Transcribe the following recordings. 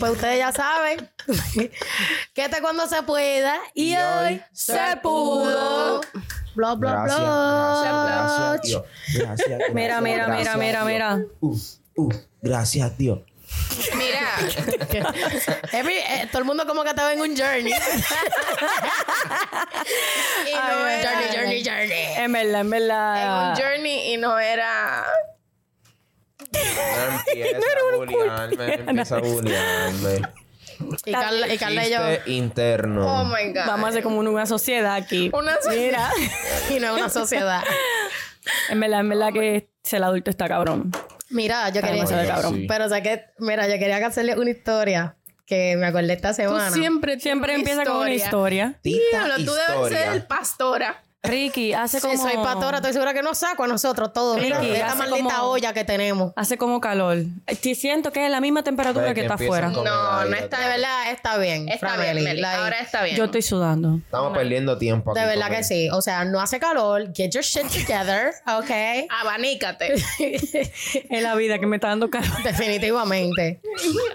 Pues ustedes ya saben que este cuando se pueda y, Y hoy se pudo. Bla, bla, Gracias, bla. gracias, gracias, Dios. Gracias, Mira, gracias, mira, mira, mira, Dios. mira. Uh, uh, gracias, Dios. Mira, eh, todo el mundo como que estaba en un journey. y no era journey, journey, journey. En verdad, en en verdad. un journey y no era. No empieza a bullearme, empieza a bullearme. Y Carla, y Carla y yo. Interno. Oh my God. Vamos a hacer como una sociedad aquí. Una Mira, Y no es una sociedad. en verdad, en verdad que el adulto está cabrón. Mira, yo quería. demasiado cabrón. Sí. Pero o sea que, mira, yo quería hacerle una historia que me acordé esta Tú semana. siempre, Siempre empieza con una historia. Tita tú debes ser pastora. Ricky, hace Si como... soy pastora, estoy segura que nos saco a nosotros todos. Mira, Ricky, de esta maldita como- olla que tenemos. Hace como calor. Eh, Siento que es la misma temperatura que que está afuera. No, no está De verdad, está bien. Está bien, Meli. Ahora está bien. Yo estoy sudando. Estamos perdiendo tiempo aquí. De verdad que sí. O sea, no hace calor. Get your shit together, ¿ok? Abanícate. Es la vida que me está dando calor. Definitivamente.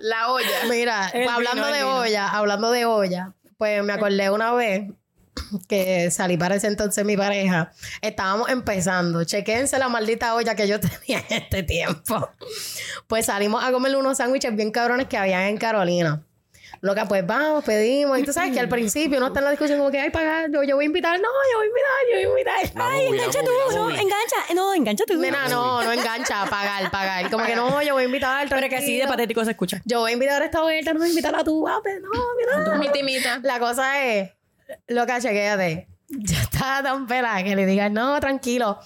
La olla. Mira, El hablando vino, de olla, hablando de olla, pues me acordé una vez que salí para ese entonces mi pareja. Estábamos empezando. Chequense la maldita olla que yo tenía en este tiempo. Pues salimos a comer unos sándwiches bien cabrones que había en Carolina. Loca, pues vamos, pedimos. Y tú sabes que al principio uno está en la discusión como que, ay, pagar, yo, yo voy a invitar. No, yo voy a invitar, yo voy a invitar. La Ay, movie, engancha tú, no, movie. engancha, no, engancha tú. Nena, no, no engancha, pagar, pagar. Como que no, yo voy a invitar. Pero que así de tranquilo. patético se escucha. Yo voy a invitar a esta vuelta, no voy a invitar a tu guape. No, mira. Mi timita. La cosa es, loca, chequéate. Ya estaba tan pelada que le digas, no, tranquilo.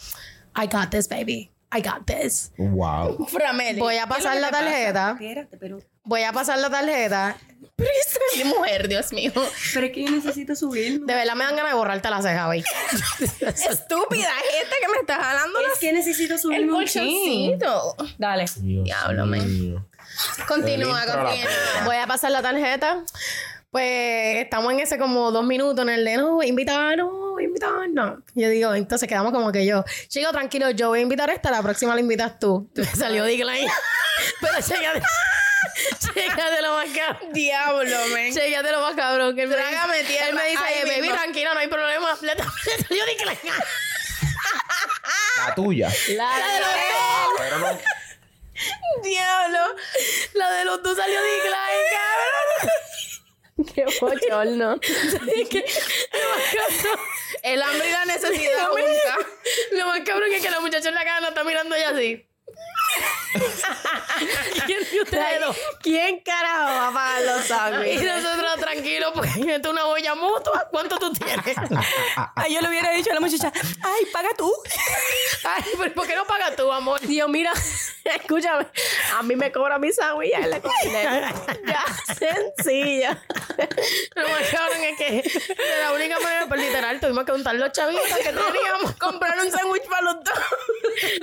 I got this, baby. I got this. Wow. Frameli. Voy a pasar la tarjeta. Espérate, pero... Voy a pasar la tarjeta. Mi mujer, Dios mío. Pero es que yo necesito subir. De verdad me dan ganas de borrarte la ceja, güey. Estúpida gente que me está jalando Es que necesito subir el colchoncito. Dale. Dios Diablo. Continúa, continúa. Voy a pasar la tarjeta. Pues estamos en ese como dos minutos en el de no, invitar, no, invitar, no. Yo digo, entonces quedamos como que yo, chico, tranquilo, yo voy a invitar a esta, la próxima la invitas tú. Salió Decline. Pero chécate, chécate lo más cabrón. Diablo, men. Chécate lo más cabrón. Que él me dice, él me dice, ahí "Eh, baby, mismo". tranquila, no hay problema. Le, le salió Decline. La tuya. La de los Pero no. Diablo. La de los dos salió Decline, cabrón. Qué bochorno. Es que lo más cabrón. El hambre y la necesidad juntas. Lo más cabrón es que la muchacha en la cara no está mirando ya así. ¿Quién de ustedes dos? ¿Quién carajo va a pagar los Y sándwiches? nosotros tranquilos, porque esto es una olla mutua. ¿Cuánto tú tienes? Ay, yo le hubiera dicho a la muchacha, ay, paga tú. Ay, pero ¿por qué no pagas tú, amor? Dios, mira, escúchame. A mí me cobra mi sándwich y a él le cobra. Ya, sencilla. Lo más cabrón es que de la única manera, pues literal, tuvimos que juntar los chavitos que teníamos. Comprar un sándwich para los dos.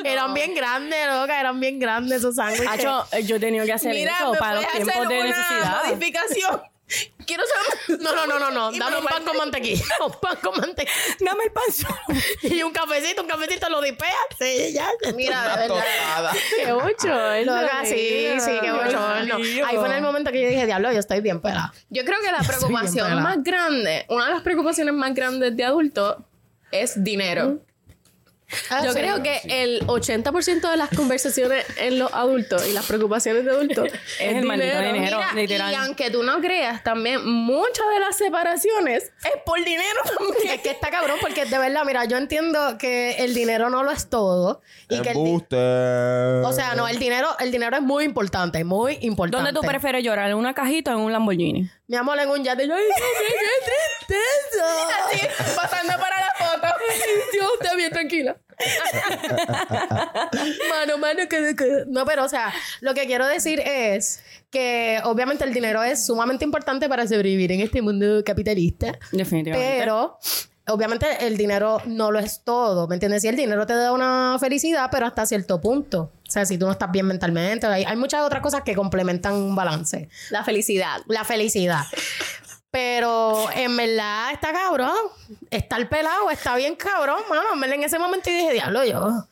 Eran bien grandes, loca, eran bien grandes esos sándwiches. Eh, yo he tenido que hacer Mira, eso ¿me para los tiempos de una necesidad. modificación? Quiero saber. No, no, no, no, no. Dame me un lo pan con mantequilla. Un pan con mantequilla. Dame el pan solo. Y un cafecito, un cafecito lo dipeas. Sí, ya. Mira, de verdad. Qué mucho. Loca, sí, sí, qué bochorno. mío. Ahí fue en el momento que yo dije, diablo, yo estoy bien pelada. Yo creo que la preocupación más grande, una de las preocupaciones más grandes de adulto es dinero. Yo creo que el 80% de las conversaciones en los adultos y las preocupaciones de adultos es, el maldito dinero, Mira, literal. Y aunque tú no creas, también muchas de las separaciones es por dinero también. Es que está cabrón porque de verdad, mira, yo entiendo que el dinero no lo es todo. Y que el di- Embuste. o sea, no, el dinero, el dinero es muy importante, muy importante. ¿Dónde tú prefieres llorar? ¿En una cajita o en un Lamborghini? Mi amor, en un yate, yo, ay, qué tristeza. Así, pasando para la foto. Dios, está bien, tranquila. mano, mano, que, que- No, pero, o sea, lo que quiero decir es que obviamente el dinero es sumamente importante para sobrevivir en este mundo capitalista. Definitivamente. Pero obviamente el dinero no lo es todo, ¿me entiendes? Si el dinero te da una felicidad, pero hasta cierto punto. O sea, si tú no estás bien mentalmente, hay, hay muchas otras cosas que complementan un balance. La felicidad. La felicidad. Pero en verdad está cabrón. Está el pelado, está bien cabrón, mano. En ese momento yo dije, diablo, yo.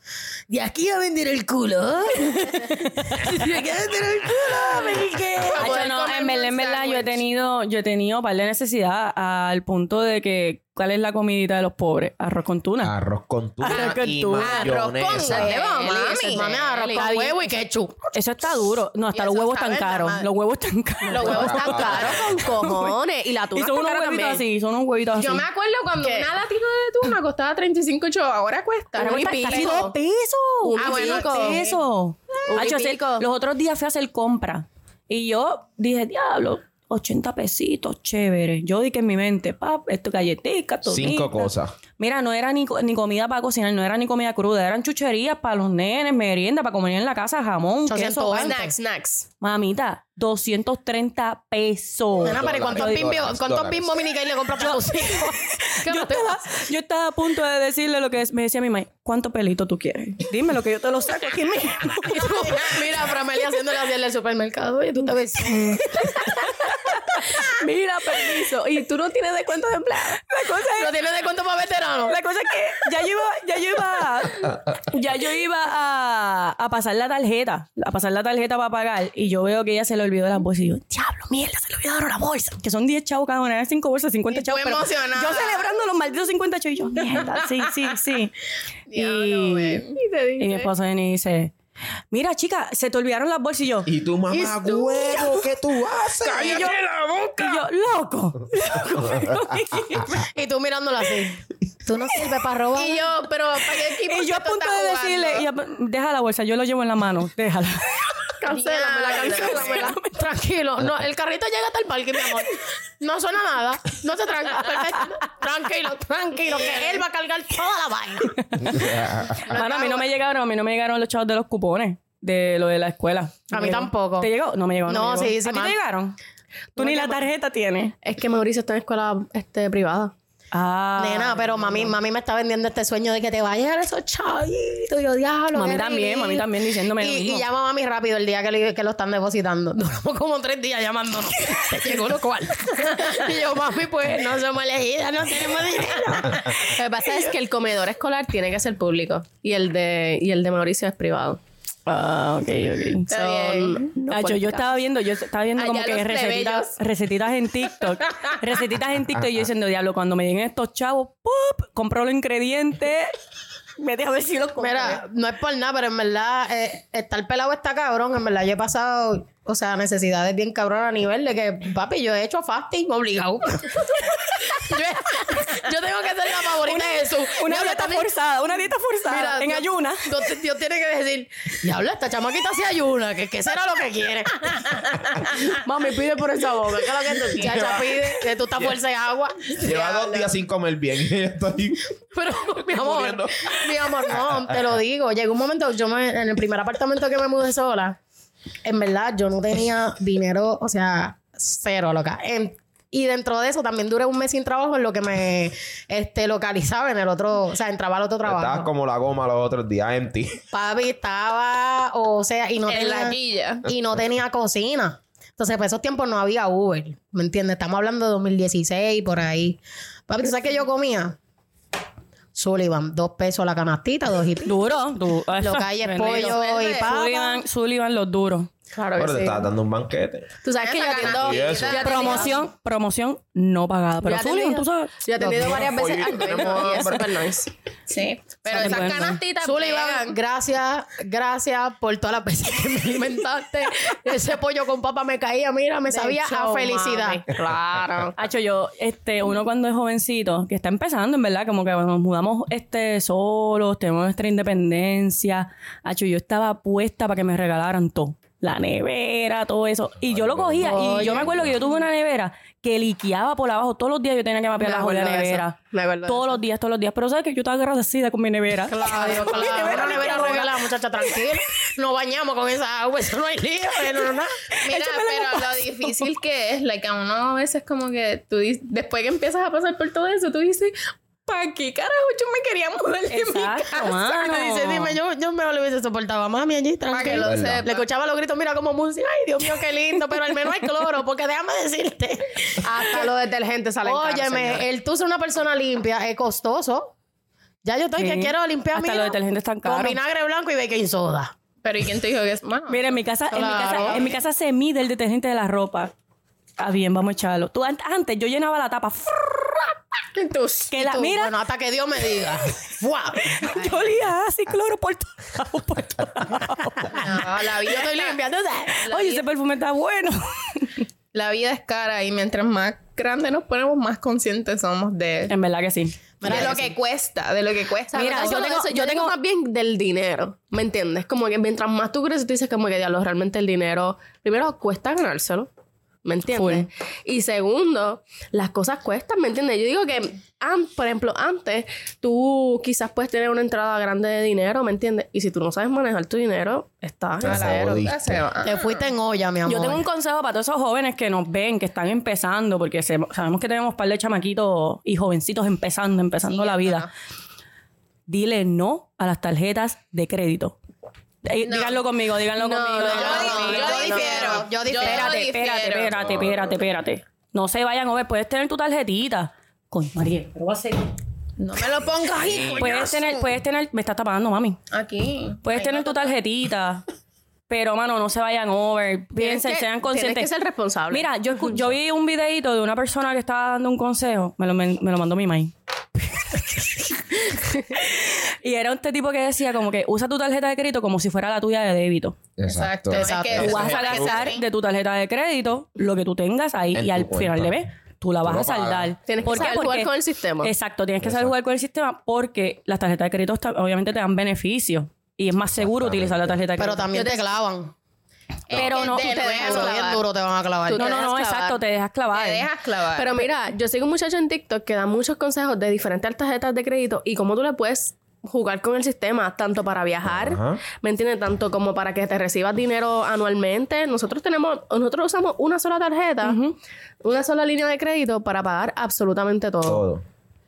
De aquí a vender el culo. de aquí a vender el culo, me qué. Hacho, no, en verdad, en verdad, yo he tenido, yo he tenido par de necesidad al punto de que, ¿cuál es la comidita de los pobres? Arroz con tuna. Arroz con tuna Arroz con y tuna. Arroz con huevo, Mami, mami, arroz con huevo y ketchup. Eso está duro. No, hasta Y los huevos está están caros. Los huevos están caros. Los huevos están caros con cojones. Y la Y tuna son está unos huevitos así, son unos huevitos así. Yo me acuerdo cuando una latina de tuna costaba 35 chavos, ahora cuesta Ahora y cuesta pesos. Un Ah, bueno, pesos. Y los otros días fui a hacer compra. Y yo dije, diablo, 80 pesitos, chévere. Yo dije en mi mente, pap, esto galletica, todo. Cinco cosas. Mira, no era ni, ni comida para cocinar, no era ni comida cruda, eran chucherías para los nenes, merienda, para comer en la casa, jamón, queso. 820. Snacks, snacks. Mamita, 230 pesos. Nena, pero ¿y ¿cuántos dólares, cuántos mini le compras para tus hijos? ¿Qué Yo estaba, pasa? yo estaba a punto de decirle lo que es- me decía mi mamá, ¿cuánto pelito tú quieres? Dime lo que yo te lo saco aquí mismo. Mira, Framelia haciéndole así en el supermercado. Oye, tú te ves. Mira, permiso. Y tú no tienes descuento de empleado. La cosa es ¿No tienes descuento para veteranos? La cosa es que ya yo iba, ya yo iba, ya yo iba a, a pasar la tarjeta, a pasar la tarjeta para pagar, y yo veo que ella se le olvidó las bolsas, y yo, diablo, mierda, se le olvidaron las bolsas, que son 10 chavos cada una, eran 5 bolsas, 50 Y tú chavos, pero emocionada. yo celebrando los malditos 50 chavos, y yo, mierda, sí, sí, sí. y, Y te y mi esposo viene y dice, mira, chica, se te olvidaron las bolsas, y yo, Y tu mamá, huevo, ¿qué tú haces? y yo, y yo, loco, loco. Y tú mirándolo así. Tú no sirves para robar. Y yo, pero ¿para qué equipo y yo a tú punto de jugando? decirle, y deja la bolsa, yo lo llevo en la mano, déjala. Cancélamela, cancélamela. Tranquilo. No, el carrito llega hasta el parque, mi amor. No suena nada. No se tranca. Perfecto. Tranquilo, tranquilo. Que él va a cargar toda la vaina. A mí no me llegaron, a mí no me llegaron los chavos de los cupones de lo de la escuela. A ¿Me mí llegó? tampoco. ¿Te llegó? No me llegó. No, me sí, llegó. sí, ¿A ti te llegaron? Tú ni la tarjeta tienes. Es que Mauricio está en escuela este, privada. Ah. Nena, pero mami, mami me está vendiendo este sueño de que te va a esos chavitos. Yo, diablo. Mami también, mami también diciéndome lo Y, mismo. y llama a mami rápido el día que, le- que lo están depositando. Duramos como tres días llamándonos. Llegó lo cual. y yo, mami, pues no somos elegidas, no tenemos dinero. Lo que pasa es que el comedor escolar tiene que ser público y el de, y el de Mauricio es privado. Ah, ok, ok. Bien. No Nacho, yo estaba viendo, yo estaba viendo como que recetitas, recetitas en TikTok. recetitas en TikTok y yo diciendo, diablo, cuando me lleguen estos chavos, ¡pup! compro los ingredientes. Vete a ver si los compro. Mira, no es por nada, pero en verdad, eh, estar pelado está cabrón. En verdad, yo he pasado, o sea, necesidades bien cabrón a nivel de que, papi, yo he hecho fasting obligado. yo, yo tengo que ser la favorita de Jesús. Una dieta también- forzada, una dieta forzada. Mira, en Dios- ayuna. Dios, Dios tiene que decir, diablo, esta chamaquita se ayuna, que, que será lo que quiere. Mami, pide por esa boca. ¿Qué es lo que tú quieres? Chacha pide que tú estás fuerza de agua. Lleva dos días sin comer bien. Y estoy Pero, mi amor, Muriendo. mi amor, no, te lo digo. Llegó un momento, yo me, en el primer apartamento que me mudé sola, en verdad, yo no tenía dinero, o sea, cero, loca. En- y dentro de eso también duré un mes sin trabajo en lo que me este, localizaba en el otro, o sea, entraba al otro Estabas trabajo. como la goma los otros días, empty. Papi estaba, o sea, y no En tenía, la y no tenía cocina. Entonces, para esos tiempos no había Uber, ¿me entiendes? Estamos hablando de 2016, por ahí. Papi, ¿tú sabes qué yo comía? Sullivan, dos pesos la canastita, dos y. Duro. Du Lo que hay es pollo y papa. Sullivan, Sullivan, los duros. Claro Pero que te sí. estabas dando un banquete. Tú sabes que yo atiendo... Y eso. Promoción, promoción no pagada. Pero Sullivan, tú sabes. Yo he atendido varias veces Oye, al dueño y es hambre. súper nice. Sí. Pero esas canastitas Sullivan, gracias, gracias por todas las veces que me alimentaste. Ese pollo con papa me caía, mira, me De sabía a felicidad. mami. Claro. Hacho, yo, este, uno cuando es jovencito, que está empezando, en verdad, como que cuando nos mudamos este, solos, tenemos nuestra independencia. Hacho, yo estaba puesta para que me regalaran todo. La nevera, todo eso. Y yo lo cogía. Y yo me acuerdo que yo tuve una nevera que liqueaba por abajo. Todos los días yo tenía que mapear la joya acuerdo de nevera. Me Todos los días, todos los días. Pero sabes que yo estaba agradecida con mi nevera. Claro, claro. Mi nevera Una nevera regalada, muchacha, tranquila. Nos bañamos con esa agua, eso no hay lío, no, no, no. Mira, pero lo difícil que es, like, a uno a veces como que tú dices, después que empiezas a pasar por todo eso, tú dices, ¿para qué carajo yo me quería mudar de mi Exacto, casa? mano. Me dice, dime, yo, yo mejor le hubiese soportado a mami allí, tranquilo. lo Verdad. sepa. Le escuchaba los gritos, mira como música. Ay, Dios mío, qué lindo, pero al menos hay cloro, porque déjame decirte. Hasta los detergentes salen. Óyeme, el tú ser una persona limpia es costoso. Ya yo estoy Sí. que quiero limpiar Hasta mira, los detergentes están Con vinagre blanco y baking soda. Pero ¿y quién te dijo que es malo? Mira, en mi casa, en mi casa, en mi casa se mide el detergente de la ropa. Ah, bien, vamos a echarlo. Tú, an- antes yo llenaba la tapa. Entonces, Que la, Tú, mira, Bueno, hasta que Dios me diga. Yo olía así cloro por lados, por lados. no, la vida estoy está- limpia, ¿tú sabes? Oye, ese perfume está bueno. La vida es cara y mientras más grande nos ponemos, más conscientes somos de, En verdad que sí. de lo que cuesta, de lo que cuesta. Mira, yo tengo- eso, yo yo tengo- más bien del dinero, ¿me entiendes? Como que mientras más tú creces, tú dices como que diablo, realmente el dinero, primero cuesta ganárselo, ¿me entiendes? Y segundo, las cosas cuestan, ¿me entiendes? Yo digo que, an- por ejemplo, antes tú quizás puedes tener una entrada grande de dinero, ¿me entiendes? Y si tú no sabes manejar tu dinero, estás en Te cero. va. Te fuiste en olla, mi amor. Yo tengo un consejo para todos esos jóvenes que nos ven, que están empezando, porque se- sabemos que tenemos un par de chamaquitos y jovencitos empezando, empezando Sí, la vida. Dile no a las tarjetas de crédito. Eh, Díganlo conmigo, díganlo No, conmigo. no, no, conmigo. yo difiero. Yo difiero. Espérate, difiero. espérate, espérate, espérate, espérate. No se vayan a ver, puedes tener tu tarjetita. Coño, María, pero va a ser. No me lo pongas ahí, Puedes tener, puedes tener, me estás tapando, mami. Aquí. Puedes tener tu tarjetita, pero mano, no se vayan over. Piensen, que- sean tienes conscientes. que ser responsable. Mira, yo, yo vi un videito de una persona que estaba dando un consejo. Me lo, me, me lo mandó mi maíz. Y era este tipo que decía como que usa tu tarjeta de crédito como si fuera la tuya de débito. Exacto. Exacto. Es Tú vas a gastar de tu tarjeta de crédito lo que tú tengas ahí En y al cuenta. final de mes tú la vas a saldar. Tienes que saber jugar con el sistema. Exacto, tienes que saber jugar con el sistema porque las tarjetas de crédito obviamente te dan beneficios y es más seguro utilizar la tarjeta de crédito. Pero también te clavan. Pero no, de tú te dejas bien clavar. duro te van a clavar. No, no, no, exacto, te dejas clavar. Te dejas clavar. Pero mira, yo sigo un muchacho en TikTok que da muchos consejos de diferentes tarjetas de crédito y cómo tú le puedes jugar con el sistema, tanto para viajar, Ajá. ¿me entiendes? Tanto como para que te recibas dinero anualmente. Nosotros tenemos, nosotros usamos una sola tarjeta, una sola línea de crédito para pagar absolutamente todo. Todo.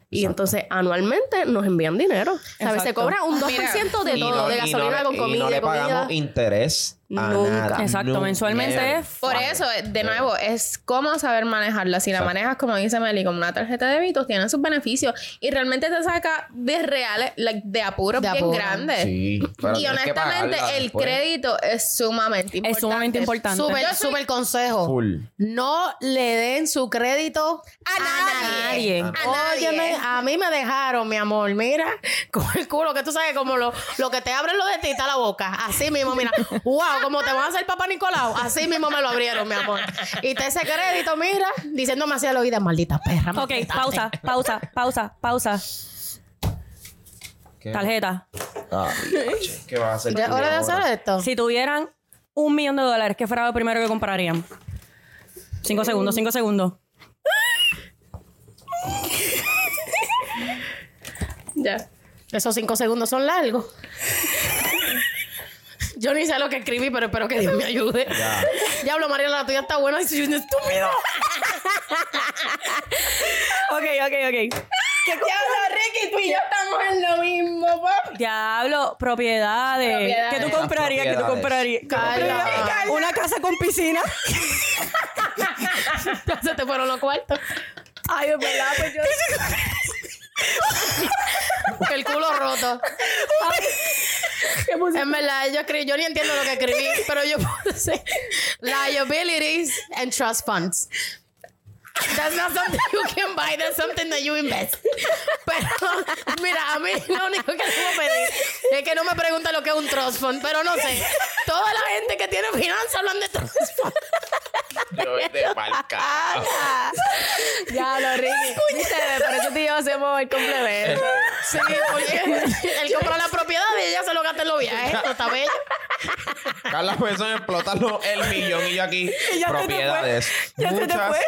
Y entonces anualmente nos envían dinero. ¿Sabes? Se cobra un 2% de Y todo, no- de y no gasolina le- con y comida, no le comida. pagamos interés a Nunca. nada. Exacto, mensualmente Never. es Por eso, eh, de nuevo, es cómo saber manejarla. Si la manejas, como dice Meli, como una tarjeta de débitos, tiene sus beneficios y realmente te saca de reales, like, de apuros bien apuros. grandes. Sí, pero y honestamente, pagarla el después. crédito es sumamente importante. Es sumamente importante. Súper, soy- súper consejo. Full. No le den su crédito A nadie. nadie. A nadie. Óyeme, a mí me dejaron, mi amor, mira, con el culo que tú sabes, como lo, lo que te abren los de ti está la boca. Así mismo, mira, wow, como te van a hacer papá Nicolau, así mismo me lo abrieron, mi amor. Y te ese crédito, mira, diciéndome así al oído, maldita perra. Ok, maldita pausa, pausa, pausa, pausa. ¿Qué? Tarjeta. Ah, ¿Qué vas a hacer? ¿Ya hora de hacer esto? Si tuvieran un millón de dólares, ¿qué fuera lo primero que comprarían? Cinco segundos, cinco segundos. Ya. Esos cinco segundos son largos. Yo ni sé lo que escribí, pero espero que Dios me ayude. Ya. Diablo, María, la tuya está buena y soy un estúpido. Ok, ok, ok. Diablo, Ricky, tú y yo estamos en lo mismo, papi. Diablo, propiedades. Propiedades. ¿Qué tú comprarías? ¿Qué tú comprarías? ¿Qué Carla. Una casa con piscina. Se te fueron los cuartos. Ay, es verdad, pues yo. El culo roto. En verdad, yo escribí, yo ni entiendo lo que escribí, pero yo puse liabilities and trust funds. That's not something you can buy, that's something that you invest. Pero, mira, a mí lo único que le voy a pedir es que no me pregunte lo que es un trust fund, pero no sé. Toda la gente que tiene finanzas hablan de trust fund. Yo pa'l carajo. Ya lo Ricky. Por eso tú y yo hacemos el complemento. Sí, porque él compra la propiedad y ella se lo gasta en los viajes. ¿No está bello? Carla pensó en explotarlo el millón y yo aquí. ya se te fue. propiedades. Ya se te Muchas. fue.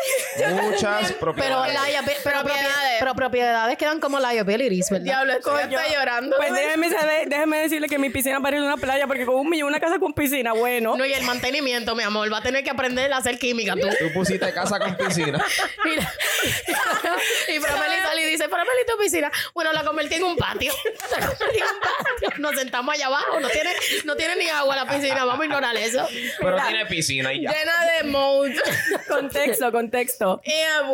Muchas Pero, propiedades. liabi- pero, Propiedades. pero propiedades quedan como liabilities, ¿verdad? Diablo, estoy hasta llorando. Pues déjeme, saber- déjeme decirle que mi piscina parece una playa porque con un millón una casa con piscina, bueno. No, y el mantenimiento, mi amor, va a tener que aprender a hacer química tú. Tú pusiste casa con piscina. Mira. y Promeli sale y dice, Promeli, tu piscina. Bueno, la convertí en un patio. La convertí en un patio. Nos sentamos allá abajo. No tiene, no tiene ni agua la piscina. Vamos a ignorar eso. Pero tiene piscina y ya. Llena de modes. Contexto, contexto.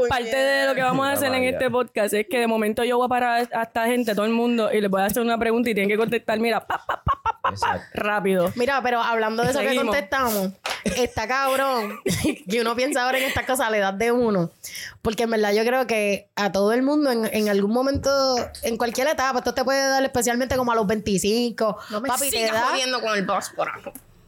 Parte de lo que vamos a hacer en este podcast es que de momento yo voy a parar a esta gente, todo el mundo, y les voy a hacer una pregunta y tienen que contestar, mira, pa, pa, pa, pa, pa, Exacto. rápido. Mira, pero hablando de eso que contestamos, está cabrón. y uno piensa ahora en estas cosas a la edad de uno. Porque en verdad yo creo que a todo el mundo en, en algún momento, en cualquier etapa, esto te puede dar especialmente como a los 25. No me papi, te da. jodiendo con el bósforo.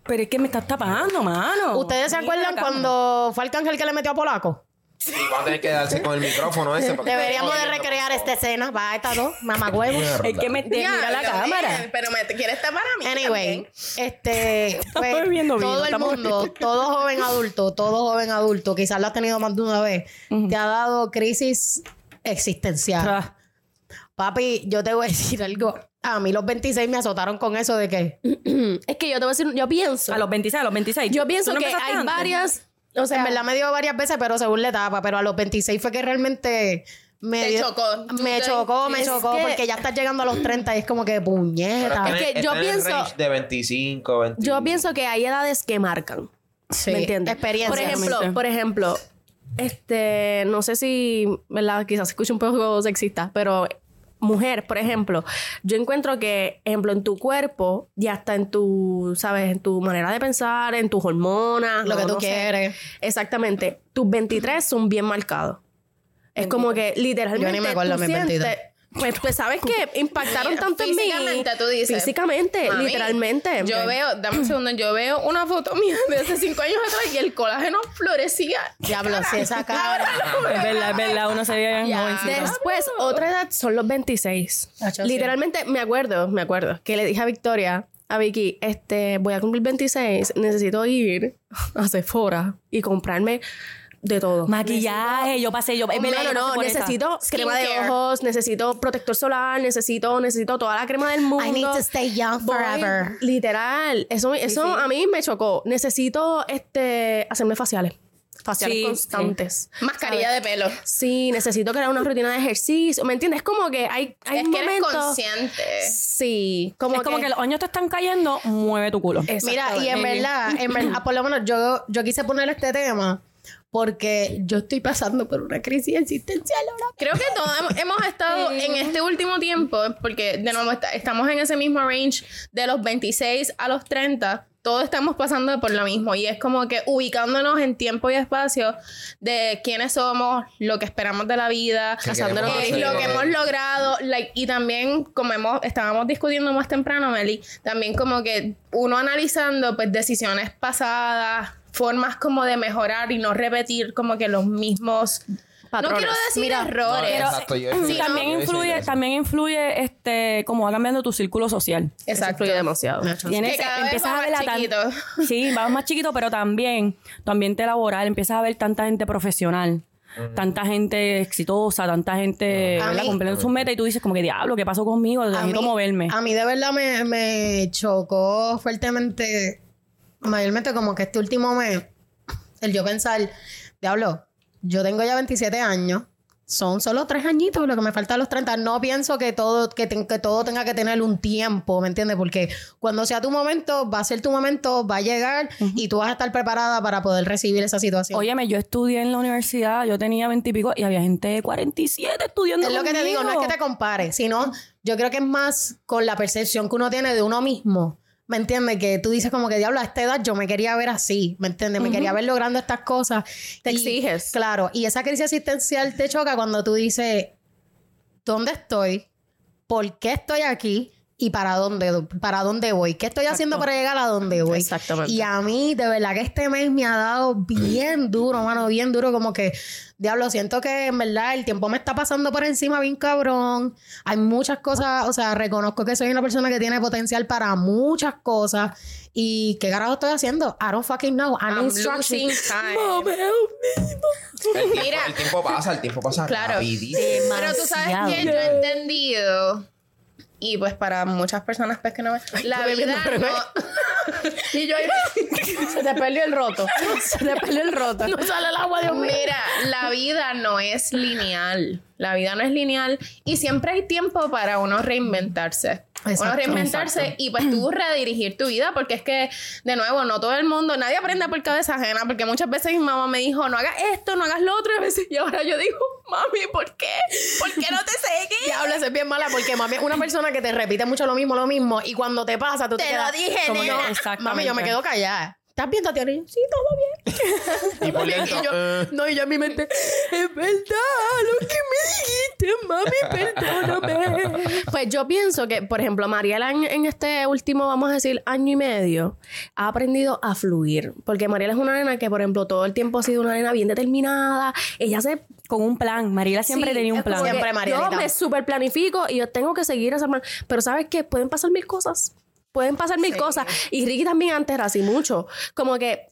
Pero es que me estás tapando, mano. ¿Ustedes se acuerdan cuando fue Arcángel que le metió a Polaco? Y va a tener que darse con el micrófono ese. porque- Deberíamos de recrear esta escena. Va, estas dos, mamagüevos. Mierda. Es que me mira la cámara. bien, Pero me quieres tapar a mí. Anyway, este, pues, vino, todo el mundo, todo joven adulto, todo joven adulto, quizás lo has tenido más de una vez, te ha dado crisis existencial. Ah, Papi, yo te voy a decir algo. A mí los 26 me azotaron con eso de que Es que yo te voy a decir, yo pienso. a los 26, a los 26. Yo ¿Tú pienso no que hay antes? varias. O sea, en verdad me dio varias veces, pero según la etapa, pero a los 26 fue que realmente me dio- chocó. Me te- chocó, me es chocó, que- porque ya estás llegando a los 30 y es como que puñeta. es que que yo pienso- de 25, 20. yo pienso que hay edades que marcan. Sí, ¿Me entiendes? Experiencia. Por ejemplo, por ejemplo, este, no sé si, ¿verdad? Quizás se escuche un poco sexista, pero mujer, por ejemplo, yo encuentro que, ejemplo, en tu cuerpo y hasta en tu, ¿sabes? En tu manera de pensar, en tus hormonas. Lo que tú no sé. quieres. Exactamente. Tus 23 son bien marcados. Es como que literalmente. Yo ni me acuerdo tú sientes- 23. Pues, pues sabes que impactaron tanto en mí. Físicamente, tú dices. Físicamente, Mami, literalmente. Yo veo, dame un segundo, yo veo una foto mía de hace cinco años atrás y el colágeno florecía. Diablo, si esa cara. Es verdad, es verdad, uno se ve bien jovencito. Después, otra edad son los 26. Acho, sí. Literalmente, me acuerdo, me acuerdo, que le dije a Victoria, a Vicky, este, voy a cumplir 26, necesito ir a Sephora y comprarme de todo. Maquillaje, yo pasé, yo. Es verdad, no, no, no, necesito crema de ojos, necesito protector solar, necesito, necesito toda la crema del mundo. I need to stay young Voy- forever. literal, eso, eso a mí me chocó. Necesito este hacerme faciales. Faciales Sí, constantes. Mascarilla de pelo. Sí, necesito crear una rutina de ejercicio. ¿Me entiendes? Como que hay, hay es que eres momentos. consciente. Sí, como es como que los años te están cayendo, mueve tu culo. Mira, y en verdad, en verdad, por lo menos yo, yo quise poner este tema porque yo estoy pasando por una crisis existencial ahora. Creo que todos hemos- estado en este último tiempo, porque de nuevo está- estamos en ese mismo range de los 26 a los 30. Todos estamos pasando por lo mismo y es como que ubicándonos en tiempo y espacio de quiénes somos, lo que esperamos de la vida, ¿Qué queremos eh, hacer? lo que hemos logrado like, y también como hemos, estábamos discutiendo más temprano, Meli, también como que uno analizando pues decisiones pasadas, formas como de mejorar y no repetir como que los mismos... Patrones. No quiero decir Mira, No, errores. exacto, yo- Sí, también yo influye, también influye este, como va cambiando tu círculo social. Exacto. Influye demasiado. Tienes, Que cada vez empiezas va a ver más tan- chiquito. Sí, vas más chiquito, pero también tu ambiente laboral, empiezas a ver tanta gente profesional, tanta gente exitosa, tanta gente cumpliendo sus metas y tú dices como que diablo, ¿qué pasó conmigo? Necesito moverme. a mí de verdad me, me chocó fuertemente, mayormente como que este último mes, el yo pensar, diablo, yo tengo ya 27 años, son solo tres añitos lo que me falta a los 30. No pienso que todo, que, ten- que todo tenga que tener un tiempo, ¿me entiendes? Porque cuando sea tu momento, va a ser tu momento, va a llegar y tú vas a estar preparada para poder recibir esa situación. Óyeme, yo estudié en la universidad, yo tenía 20 y pico y había gente de 47 estudiando Es lo que te digo, no es que te compares, sino yo creo que es más con la percepción que uno tiene de uno mismo. ¿Me entiendes? Que tú dices como que diablo, a esta edad yo me quería ver así, ¿me entiendes? Me quería ver logrando estas cosas. Te Y- exiges. Claro, y esa crisis existencial te choca cuando tú dices, ¿dónde estoy? ¿Por qué estoy aquí? ¿Y para dónde, para dónde voy? ¿Qué estoy haciendo para llegar a dónde voy? Exactamente. Y a mí, de verdad que este mes me ha dado bien duro, mano, bien duro. Como que, diablo, siento que en verdad el tiempo me está pasando por encima bien cabrón. Hay muchas cosas, o sea, reconozco que soy una persona que tiene potencial para muchas cosas. ¿Y qué carajo estoy haciendo? I don't fucking know. I'm instructions. losing time. El tiempo, Mira. el tiempo pasa, el tiempo pasa Claro. rapidísimo. Pero tú sabes que yo he entendido, y pues para muchas personas pues que no ven, la vida no... Y yo se te perdió el roto. Se te perdió el roto. No sale el agua, Dios mío. Mira, la vida no es lineal. La vida no es lineal y siempre hay tiempo para uno reinventarse. Exacto, reinventarse exacto. y pues tú redirigir tu vida porque es que, de nuevo, no todo el mundo, nadie aprende por cabeza ajena porque muchas veces mi mamá me dijo, no hagas esto, no hagas lo otro y, a veces, y ahora yo digo, mami, ¿por qué? ¿Por qué no te seguí? Eso es bien mala porque mami es una persona que te repite mucho lo mismo, lo mismo. Y cuando te pasa, tú te, Te lo quedas dije, como nena. que, Exactamente. Mami, yo me quedo callada. ¿Estás bien, Tatiana? Y yo, sí, todo bien. Y por dentro, Y yo, eh, no, y yo en mi mente, es verdad lo que me dijiste, mami, perdóname. Pues yo pienso que, por ejemplo, Mariela en, en este último, vamos a decir, año y medio, ha aprendido a fluir. Porque Mariela es una nena que, por ejemplo, todo el tiempo ha sido una nena bien determinada. Ella se Con un plan. Mariela siempre Sí, tenía un plan. que Siempre, Marielita. Yo me super planifico y yo tengo que seguir esa plan. Pero ¿sabes qué? Pueden pasar mil cosas. Pueden pasar mil cosas. Y Ricky también antes era así mucho. Como que...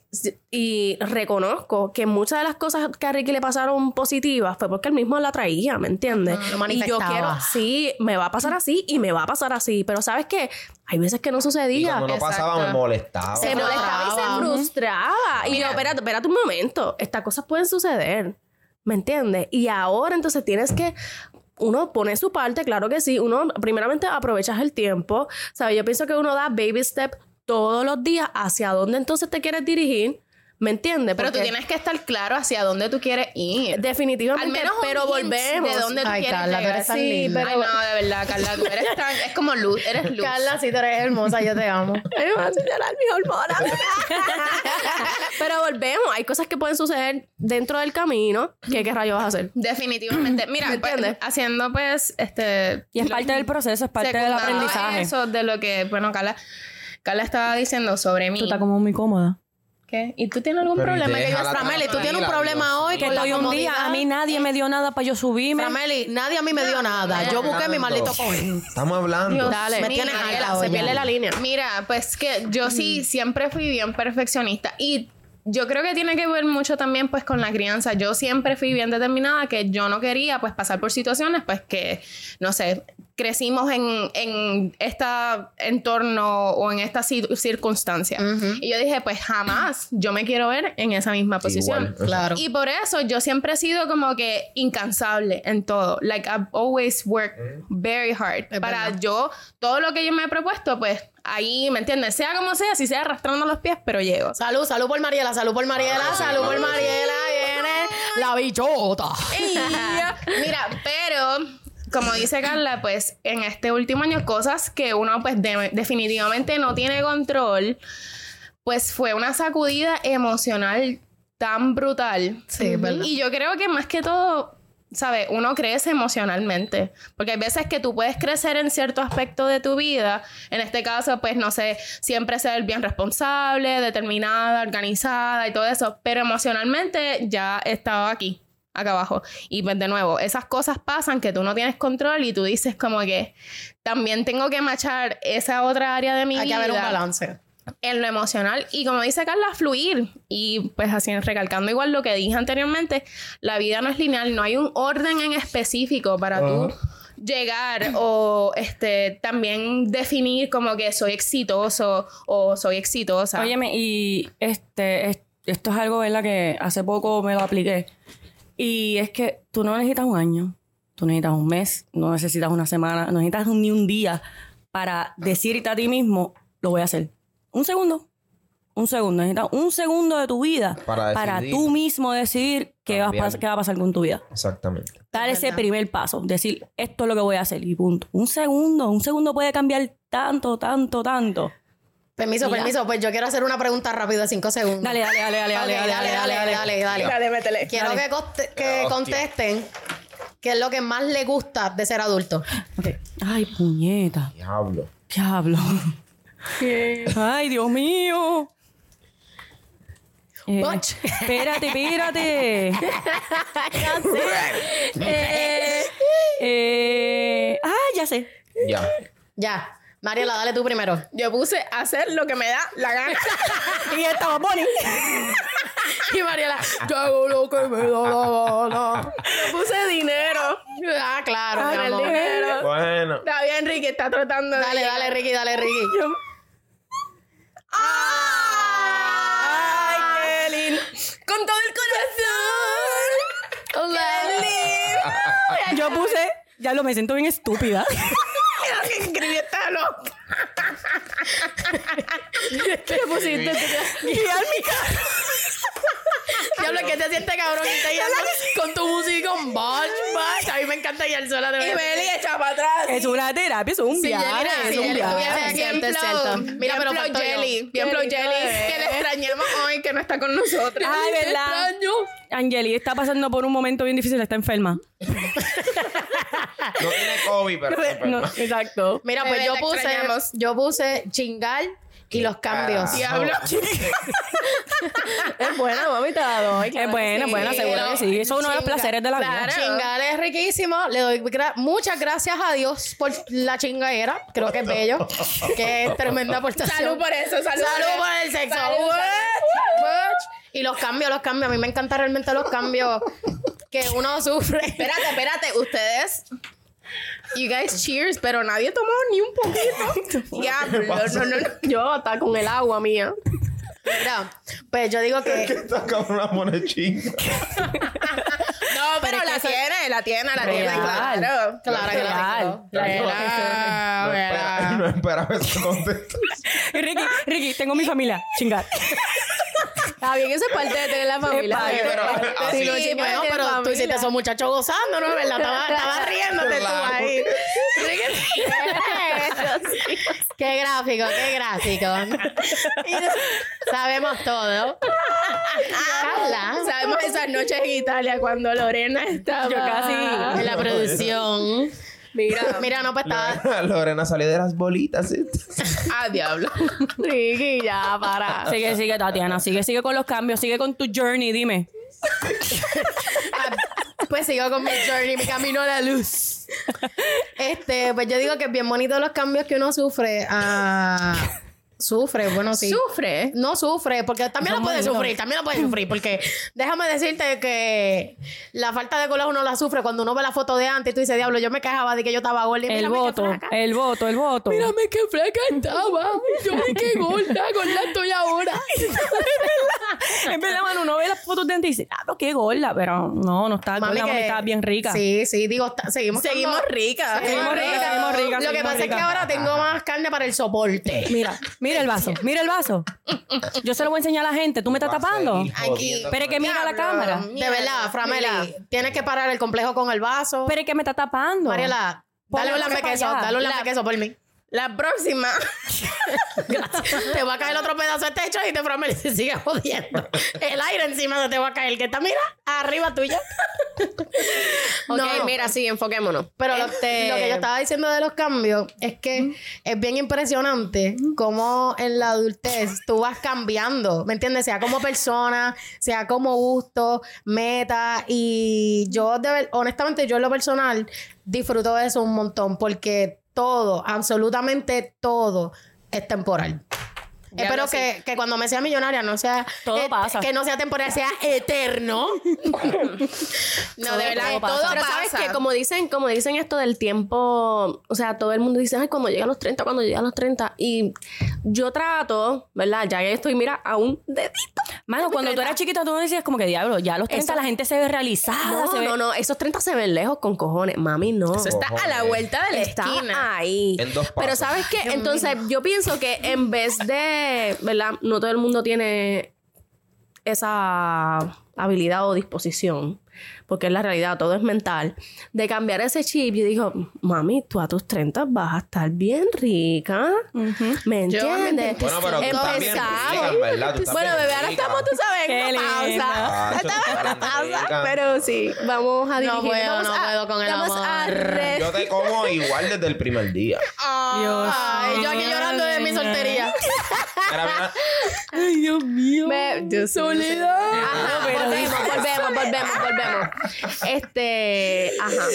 Y reconozco que muchas de las cosas que a Ricky le pasaron positivas fue porque él mismo la traía, ¿me entiendes? Y yo quiero... Sí, me va a pasar así y me va a pasar así. Pero ¿sabes qué? Hay veces que no y sucedía. cuando no pasaba me molestaba. Se molestaba y se frustraba. frustraba. Y yo, espérate, espérate un momento. Estas cosas pueden suceder. ¿Me entiendes? Y ahora entonces tienes que. Uno pone su parte, claro que sí. Uno, primeramente, aprovechas el tiempo. ¿Sabes? Yo pienso que uno da baby step todos los días hacia dónde entonces te quieres dirigir. ¿Me entiendes? Pero tú tienes que estar claro hacia dónde tú quieres ir. Definitivamente, Al menos un pero volvemos. de dónde tú Ay, quieres Carla, tú eres tan Sí, linda. pero... Ay, no, de verdad, Carla, tú eres tan... Es como luz, eres luz. Carla, si tú eres hermosa, yo te amo. Ay, me va a señalar mi hormona. Pero volvemos. Hay cosas que pueden suceder dentro del camino. ¿Qué, qué rayo vas a hacer? Definitivamente. Mira, ¿Me pues, entiendes? haciendo pues este... Y es lo- parte del proceso, es parte del aprendizaje. Eso de lo que, bueno, Carla, Carla estaba diciendo sobre mí. Tú estás como muy cómoda. ¿Qué? ¿Y tú tienes algún Pero problema que yo Frameli, tú tienes un problema hoy la Estoy un día, a mí nadie me dio nada para yo subirme. Frameli, nadie a mí me dio nada. Yo busqué mi maldito cojín. Estamos hablando. Dios Dale, me tienes Se pierde la línea. Mira, pues que yo sí siempre fui bien perfeccionista y yo creo que tiene que ver mucho también pues con la crianza. Yo siempre fui bien determinada que yo no quería pues pasar por situaciones pues que, no sé, crecimos en, en este entorno o en esta ci- circunstancia. Y yo dije pues jamás yo me quiero ver en esa misma posición. Igual, Claro. Y por eso yo siempre he sido como que incansable en todo. Like I've always worked very hard. Es para verdad. yo, todo lo que yo me he propuesto, pues ahí, ¿me entiendes? Sea como sea, si sea arrastrando los pies, pero llego. Salud, salud por Mariela, salud por Mariela, salud por Mariela. Viene la bichota. Mira, pero como dice Carla, pues en este último año cosas que uno pues de- definitivamente no tiene control, pues fue una sacudida emocional tan brutal. Sí, verdad. Y yo creo que más que todo, ¿sabes? Uno crece emocionalmente. Porque hay veces que tú puedes crecer en cierto aspecto de tu vida. En este caso, pues no sé, siempre ser bien responsable, determinada, organizada y todo eso. Pero emocionalmente ya estaba aquí, acá abajo. Y pues de nuevo, esas cosas pasan que tú no tienes control y tú dices como que también tengo que machar esa otra área de mi Hay que vida haber un balance. En lo emocional y como dice Carla, fluir. Y pues así, recalcando igual lo que dije anteriormente, la vida no es lineal, no hay un orden en específico para tú llegar o este también definir como que soy exitoso o soy exitosa. Óyeme, y este, es- esto es algo, ¿verdad? Que hace poco me lo apliqué. Y es que tú no necesitas un año, tú necesitas un mes, no necesitas una semana, no necesitas ni un día para decirte a ti mismo, lo voy a hacer. Un segundo. Un segundo. Necesitas un segundo de tu vida Para para, tú mismo decidir qué va, a Cambiar. pas- qué va a pasar con tu vida. Exactamente. Dar ese primer paso, decir, esto es lo que voy a hacer y punto. Un segundo, un segundo puede cambiar tanto, tanto, tanto. Permiso, permiso. Pues yo quiero hacer una pregunta rápido de cinco segundos. Dale, dale, dale, dale, dale, dale, dale, dale, dale, dale. Dale, métele. Quiero Dale. que, contesten qué es lo que más le gusta de ser adulto. Ay, puñeta. Diablo. Diablo. Ay, Dios mío. Eh, Butch. espérate, espérate. Eh, eh, ah, ya sé. Ya. Ya. Mariela, dale tú primero. Yo puse hacer lo que me da la gana. Y estaba Bonnie. y Mariela, yo hago lo que me da la gana. Yo puse dinero. Ah, claro, mi Ah, el dinero. Bueno. Está bien, Ricky, está tratando de. Dale, dale, Ricky, dale, Ricky. ¡Ay, qué lindo! ¡Con todo el corazón! ¡Qué lindo! Yo puse, ya lo me siento bien estúpida. Mira que escribí esta loca. ¿Qué pusiste? Diablo, que te sientes cabrón y te con tu música con Batch, Batch. A mí me encanta guiar sola de Y. Beli echa para atrás. Es una terapia, es un Sí, viaje. mira, es sí, un Jelly, viaje. tuviera- Bien Cierto, flow, cierto. Mira, pero faltó. Jelly. Bien Jelly. Que le extrañamos hoy, que no está con nosotros. Ay, ¿verdad? Angeli está pasando por un momento bien difícil, está enferma. No tiene COVID, pero. está No, enferma. exacto. Mira, pues Bebé, yo puse, extrañamos. yo puse chingar y los cambios. Carajo. Diablo. Es buena, mami, te la doy. Es buena, sí. buena, seguro que sí. Eso es uno de los Chinga, placeres de la vida. claro. Chingar es riquísimo. Le doy gra- muchas gracias a Dios por la chingadera. Creo que es bello. que es tremenda aportación. Salud por eso, salud. Salud por el sexo. Salud, What? salud. What? Y los cambios, los cambios. A mí me encantan realmente los cambios que uno sufre. Espérate, espérate. Ustedes. You guys cheers, pero nadie tomó ni un poquito. Diablo, no, no, no. Yo hasta con el agua mía. Mira, pues yo digo que Esta cabrona pone chinga. No, pero es que la eso- tiene, la tiene, la tiene, Real. claro. Claro que la. Real, No esperaba ese contexto. Y Ricky, Ricky, tengo mi familia. Chingar. Está bien, eso es parte de tener la familia. parte, pero así- no, Sí, bueno, de pero tú hiciste esos muchachos gozando, ¿no? ¿Verdad? Estaba, estaba riéndote tú Claro. ahí. qué gráfico, qué gráfico. Sabemos todo. Carla, Sabemos esas noches en Italia cuando Lorena estaba Yo casi- en la producción. Mira, Mira, no, pues estaba... Lorena salió de las bolitas. ah, diablo. Ricky, ya, para. Sigue, sigue, Tatiana. Sigue, sigue con los cambios. Sigue con tu journey, dime. Pues sigo con mi journey, mi camino a la luz. Este, pues yo digo que es bien bonito los cambios que uno sufre. ah, sufre, bueno, sí. Sufre. No sufre, porque también lo puede sufrir, también lo puede sufrir, porque déjame decirte que la falta de color uno la sufre cuando uno ve la foto de antes y tú dices, diablo, yo me quejaba de que yo estaba gorda y El voto, flaca". el voto, el voto. Mírame qué flaca estaba. Yo vi qué gorda, gorda estoy ahora. Es verdad, mano, uno ve las fotos de antes y dice, ah, pero qué gorda. Pero no, no está gorda, mami, está bien rica. Sí, sí, digo, está- seguimos Seguimos ricas. Seguimos ricas, seguimos ricas, Lo que pasa es que ahora tengo más carne para el soporte. Mira, mira el vaso, mira el vaso. Yo se lo voy a enseñar a la gente. ¿Tú me estás tapando? jodiendo Pero es que mira la cámara. De verdad, Frameli, tienes que parar el complejo con el vaso. Pero es que me está tapando. Mariela, dale un la lambe queso, dale un lambe queso por mí. La próxima. te va a caer otro pedazo de techo y te Frameli se sigue jodiendo. El aire encima de te va a caer, que está, mira, arriba tuyo. Ok, No. mira, sí, enfoquémonos. Pero lo, Este- lo que yo estaba diciendo de los cambios es que es bien impresionante cómo en la adultez tú vas cambiando, ¿me entiendes? Sea como persona, sea como gusto, meta. Y yo, de ver- honestamente, yo en lo personal disfruto de eso un montón porque todo, absolutamente todo, es temporal. Ya Espero que, que cuando me sea millonaria no sea Todo pasa. que no sea temporal, sea eterno. No, de verdad, todo todo pasa. Pero pasa. sabes que como dicen, como dicen esto del tiempo, o sea, todo el mundo dice, ay, cuando llega a los 30, cuando llega a los 30. Y yo trato, ¿verdad? Ya estoy, mira, a un dedito. Mano, cuando tú eras chiquita, tú no decías como que diablo, ya a los 30 Eso- la gente se ve realizada. No, se ve... no, no, esos 30 se ven lejos con cojones. Mami, no. Eso está a la vuelta de la está esquina. ahí. En dos Pero pasos. ¿sabes qué? Entonces, yo pienso que en vez de, ¿verdad? No todo el mundo tiene esa habilidad o disposición, porque es la realidad, todo es mental, de cambiar ese chip. Yo digo, mami, tú a tus 30 vas a estar bien rica. ¿Me Yo a mis entiendes? Bueno, pero tú rica, verdad, tú Bueno, bebé, ahora estamos, tú sabes, en pausa. Ah, Estamos en bien pausa. Pero sí, vamos a No dirigir. puedo, vamos no a- puedo con el a amor. Yo te como igual desde el primer día. Dios. Ay, yo aquí llorando de mi soltería. Ay, Dios mío. Me- Soledad. Ajá, volvemos, volvemos, volvemos, volvemos. Este, ajá.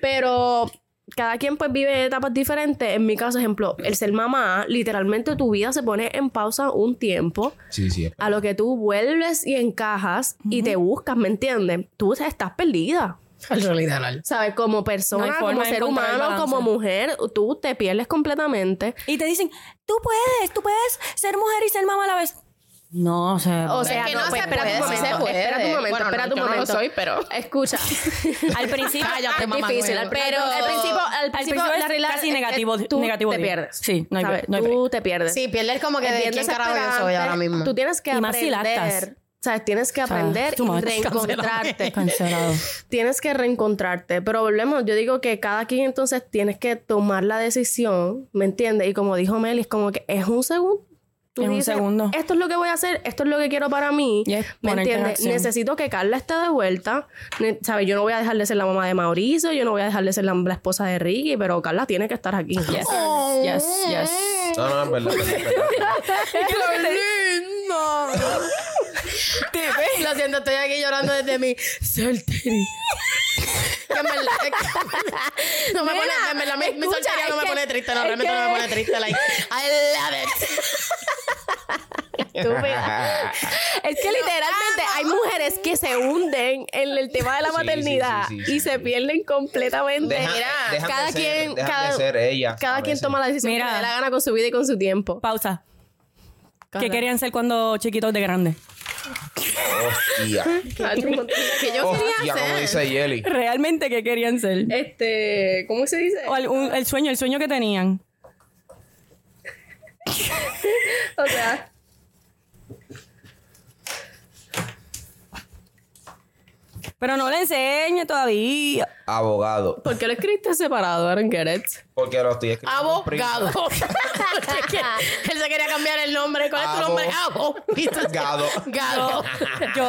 Pero cada quien pues vive etapas diferentes. En mi caso, ejemplo, el ser mamá, literalmente tu vida se pone en pausa un tiempo. Sí, sí. A lo que tú vuelves y encajas y te buscas, ¿me entiendes? Tú estás perdida. ¿Sabes? Como persona, No forma como ser humano, como mujer, tú te pierdes completamente. Y te dicen, tú puedes, tú puedes ser mujer y ser mamá a la vez. No, o sea, O sea, que no, no pues, se espérate un puede, sí momento, se puede. espérate un momento, Bueno, no, espérate un yo no lo momento. soy, pero- Escucha. al principio, Cállate, es difícil, al, pero al principio, al al principio, principio la es casi negativo, es- tú negativo te diez. pierdes. Sí, no hay no hay Tú break. te pierdes. Sí, pierdes como que Es de quién carajo yo soy ahora mismo. Tú tienes que Y más si ¿Sabes? Tienes que O sea, aprender y reencontrarte. cancelado. tienes que reencontrarte. Pero volvemos, yo digo que cada quien entonces tienes que tomar la decisión, ¿me entiendes? Y como dijo Meli, es como que es un segundo. Tú Es un dices, segundo. Esto es lo que voy a hacer, esto es lo que quiero para mí. Y es ¿Me en entiendes? Necesito que Carla esté de vuelta. ¿Sabes? Yo no voy a dejar de ser la mamá de Mauricio, yo no voy a dejar de ser la, la esposa de Ricky, pero Carla tiene que estar aquí. Yes, yes, yes. No, no, es verdad. es verdad, es verdad. Lo siento, estoy aquí llorando desde mi soltería. Que que- no me Mira, pone, en verdad, mi, soltería no me que- pone triste, no, realmente no me pone triste. Like, I love it. Estúpida. es que literalmente hay mujeres que se hunden en el tema de la Sí, sí, maternidad sí, sí, sí, y se pierden completamente. Deja- Mira, dejan cada ser- quien, cada, de ser ellas. cada quien toma la decisión Mira. que le da la gana con su vida y con su tiempo. Pausa. ¿Qué querían ser cuando chiquitos de grandes? Hostia. que yo Hostia, quería como hacer. dice Yeli. Realmente, ¿qué querían ser? Este, ¿cómo se dice? O el, un- el sueño, el sueño que tenían. O sea, Pero no le enseñe todavía. Abogado. ¿por qué lo escribiste separado? Get it. Porque lo estoy escribiendo. Abogado. Él se quería cambiar el nombre. ¿Cuál es tu nombre? Abo. Gado. Gado. Yo.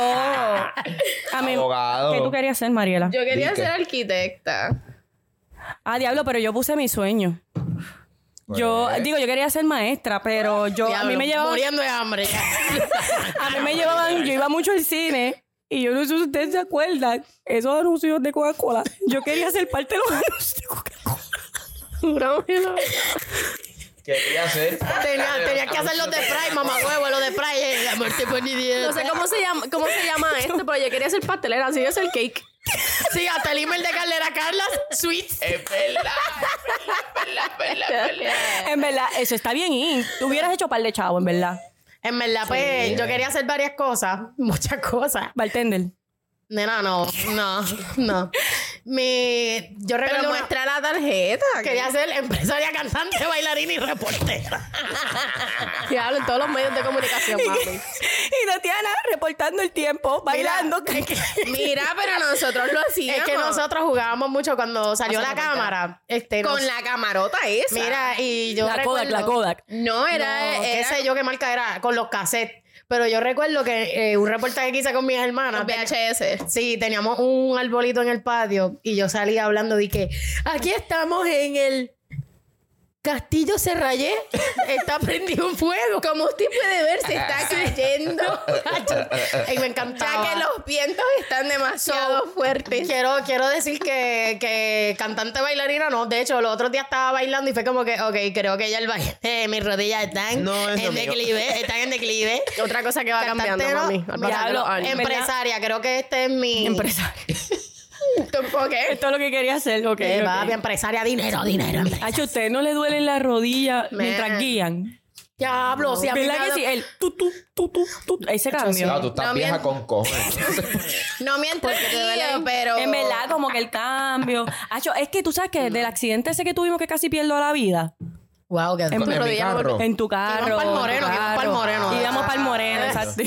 A mí, Abogado. ¿Qué tú querías ser, Mariela? Yo quería Dique. ser arquitecta. Ah, diablo, pero yo puse mi sueño. Yo Pues. digo, yo quería ser maestra, pero yo a mí Diablo, me llevaban, Muriendo de hambre. a mí me llevaban, yo iba mucho al cine y yo no sé si ustedes se acuerdan, esos anuncios de Coca-Cola. Yo quería ser parte de los anuncios de Coca-Cola. Quería hacer. Tenía, tenía que hacer los de Pride, mamá huevo, los de Pride. amor, te pone idiota. No sé cómo se llama, cómo se llama esto, pero yo quería ser pastelera, así es el cake. Sí, hasta el email de Carla era Carla Sweets. Es verdad. En verdad, eso está bien y tú hubieras hecho par de chavo, en verdad. En verdad, pues, yo quería hacer varias cosas. Muchas cosas. Bartender. Nena, no, no, no. Mi, yo recuerdo Pero una- muestra la tarjeta. quería ser empresaria, cantante, bailarina y reportera. Diablo, en todos los medios de comunicación, mami. Y Tatiana reportando el tiempo, bailando. Mira, pero nosotros lo hacíamos. Es que nosotros jugábamos mucho cuando salió la cámara. Este, Con nos- la camarota esa. Mira, y yo la Kodak, la Kodak. No, era. No, qué era sé yo qué marca era, con los cassettes. Pero yo recuerdo que eh, un reportaje que hice con mis hermanas. los VHS. Sí, teníamos un arbolito en el patio y yo salía hablando de que aquí estamos en el Castillo Serrayé. Está prendido en fuego. Como usted puede ver, se está cayendo. y me ya encantaba. que los vientos están demasiado fuertes. Quiero, quiero decir que, que cantante bailarina no. De hecho, los otros días estaba bailando y fue como que, ok, creo que ya el baile, eh, mis rodillas están No, es lo en declive, están en declive. Otra cosa que va Cantante, cambiando, no. mami. al Mira, hablo- años. Empresaria, creo que este es mi... Empresaria. ¿Por qué? Esto es lo que quería hacer, ok. Eh, papi, empresaria, dinero, dinero. Hacho, ¿ustedes no le duelen las rodillas mientras guían? Diablo, si a mí me ¿Verdad que sí? El tu, tu, tu, tu, tu, ese cambio. No, tú estás No, vieja bien. con cojones. No mientras te guío, duele. pero. En verdad, como que el cambio. Hacho, es que tú sabes que del accidente ese que tuvimos que casi pierdo la vida. Wow, qué En, En mi carro. En tu carro. Íbamos pa'l en tu Moreno, íbamos carro. pa'l Moreno. Íbamos para el moreno, Ah. exacto.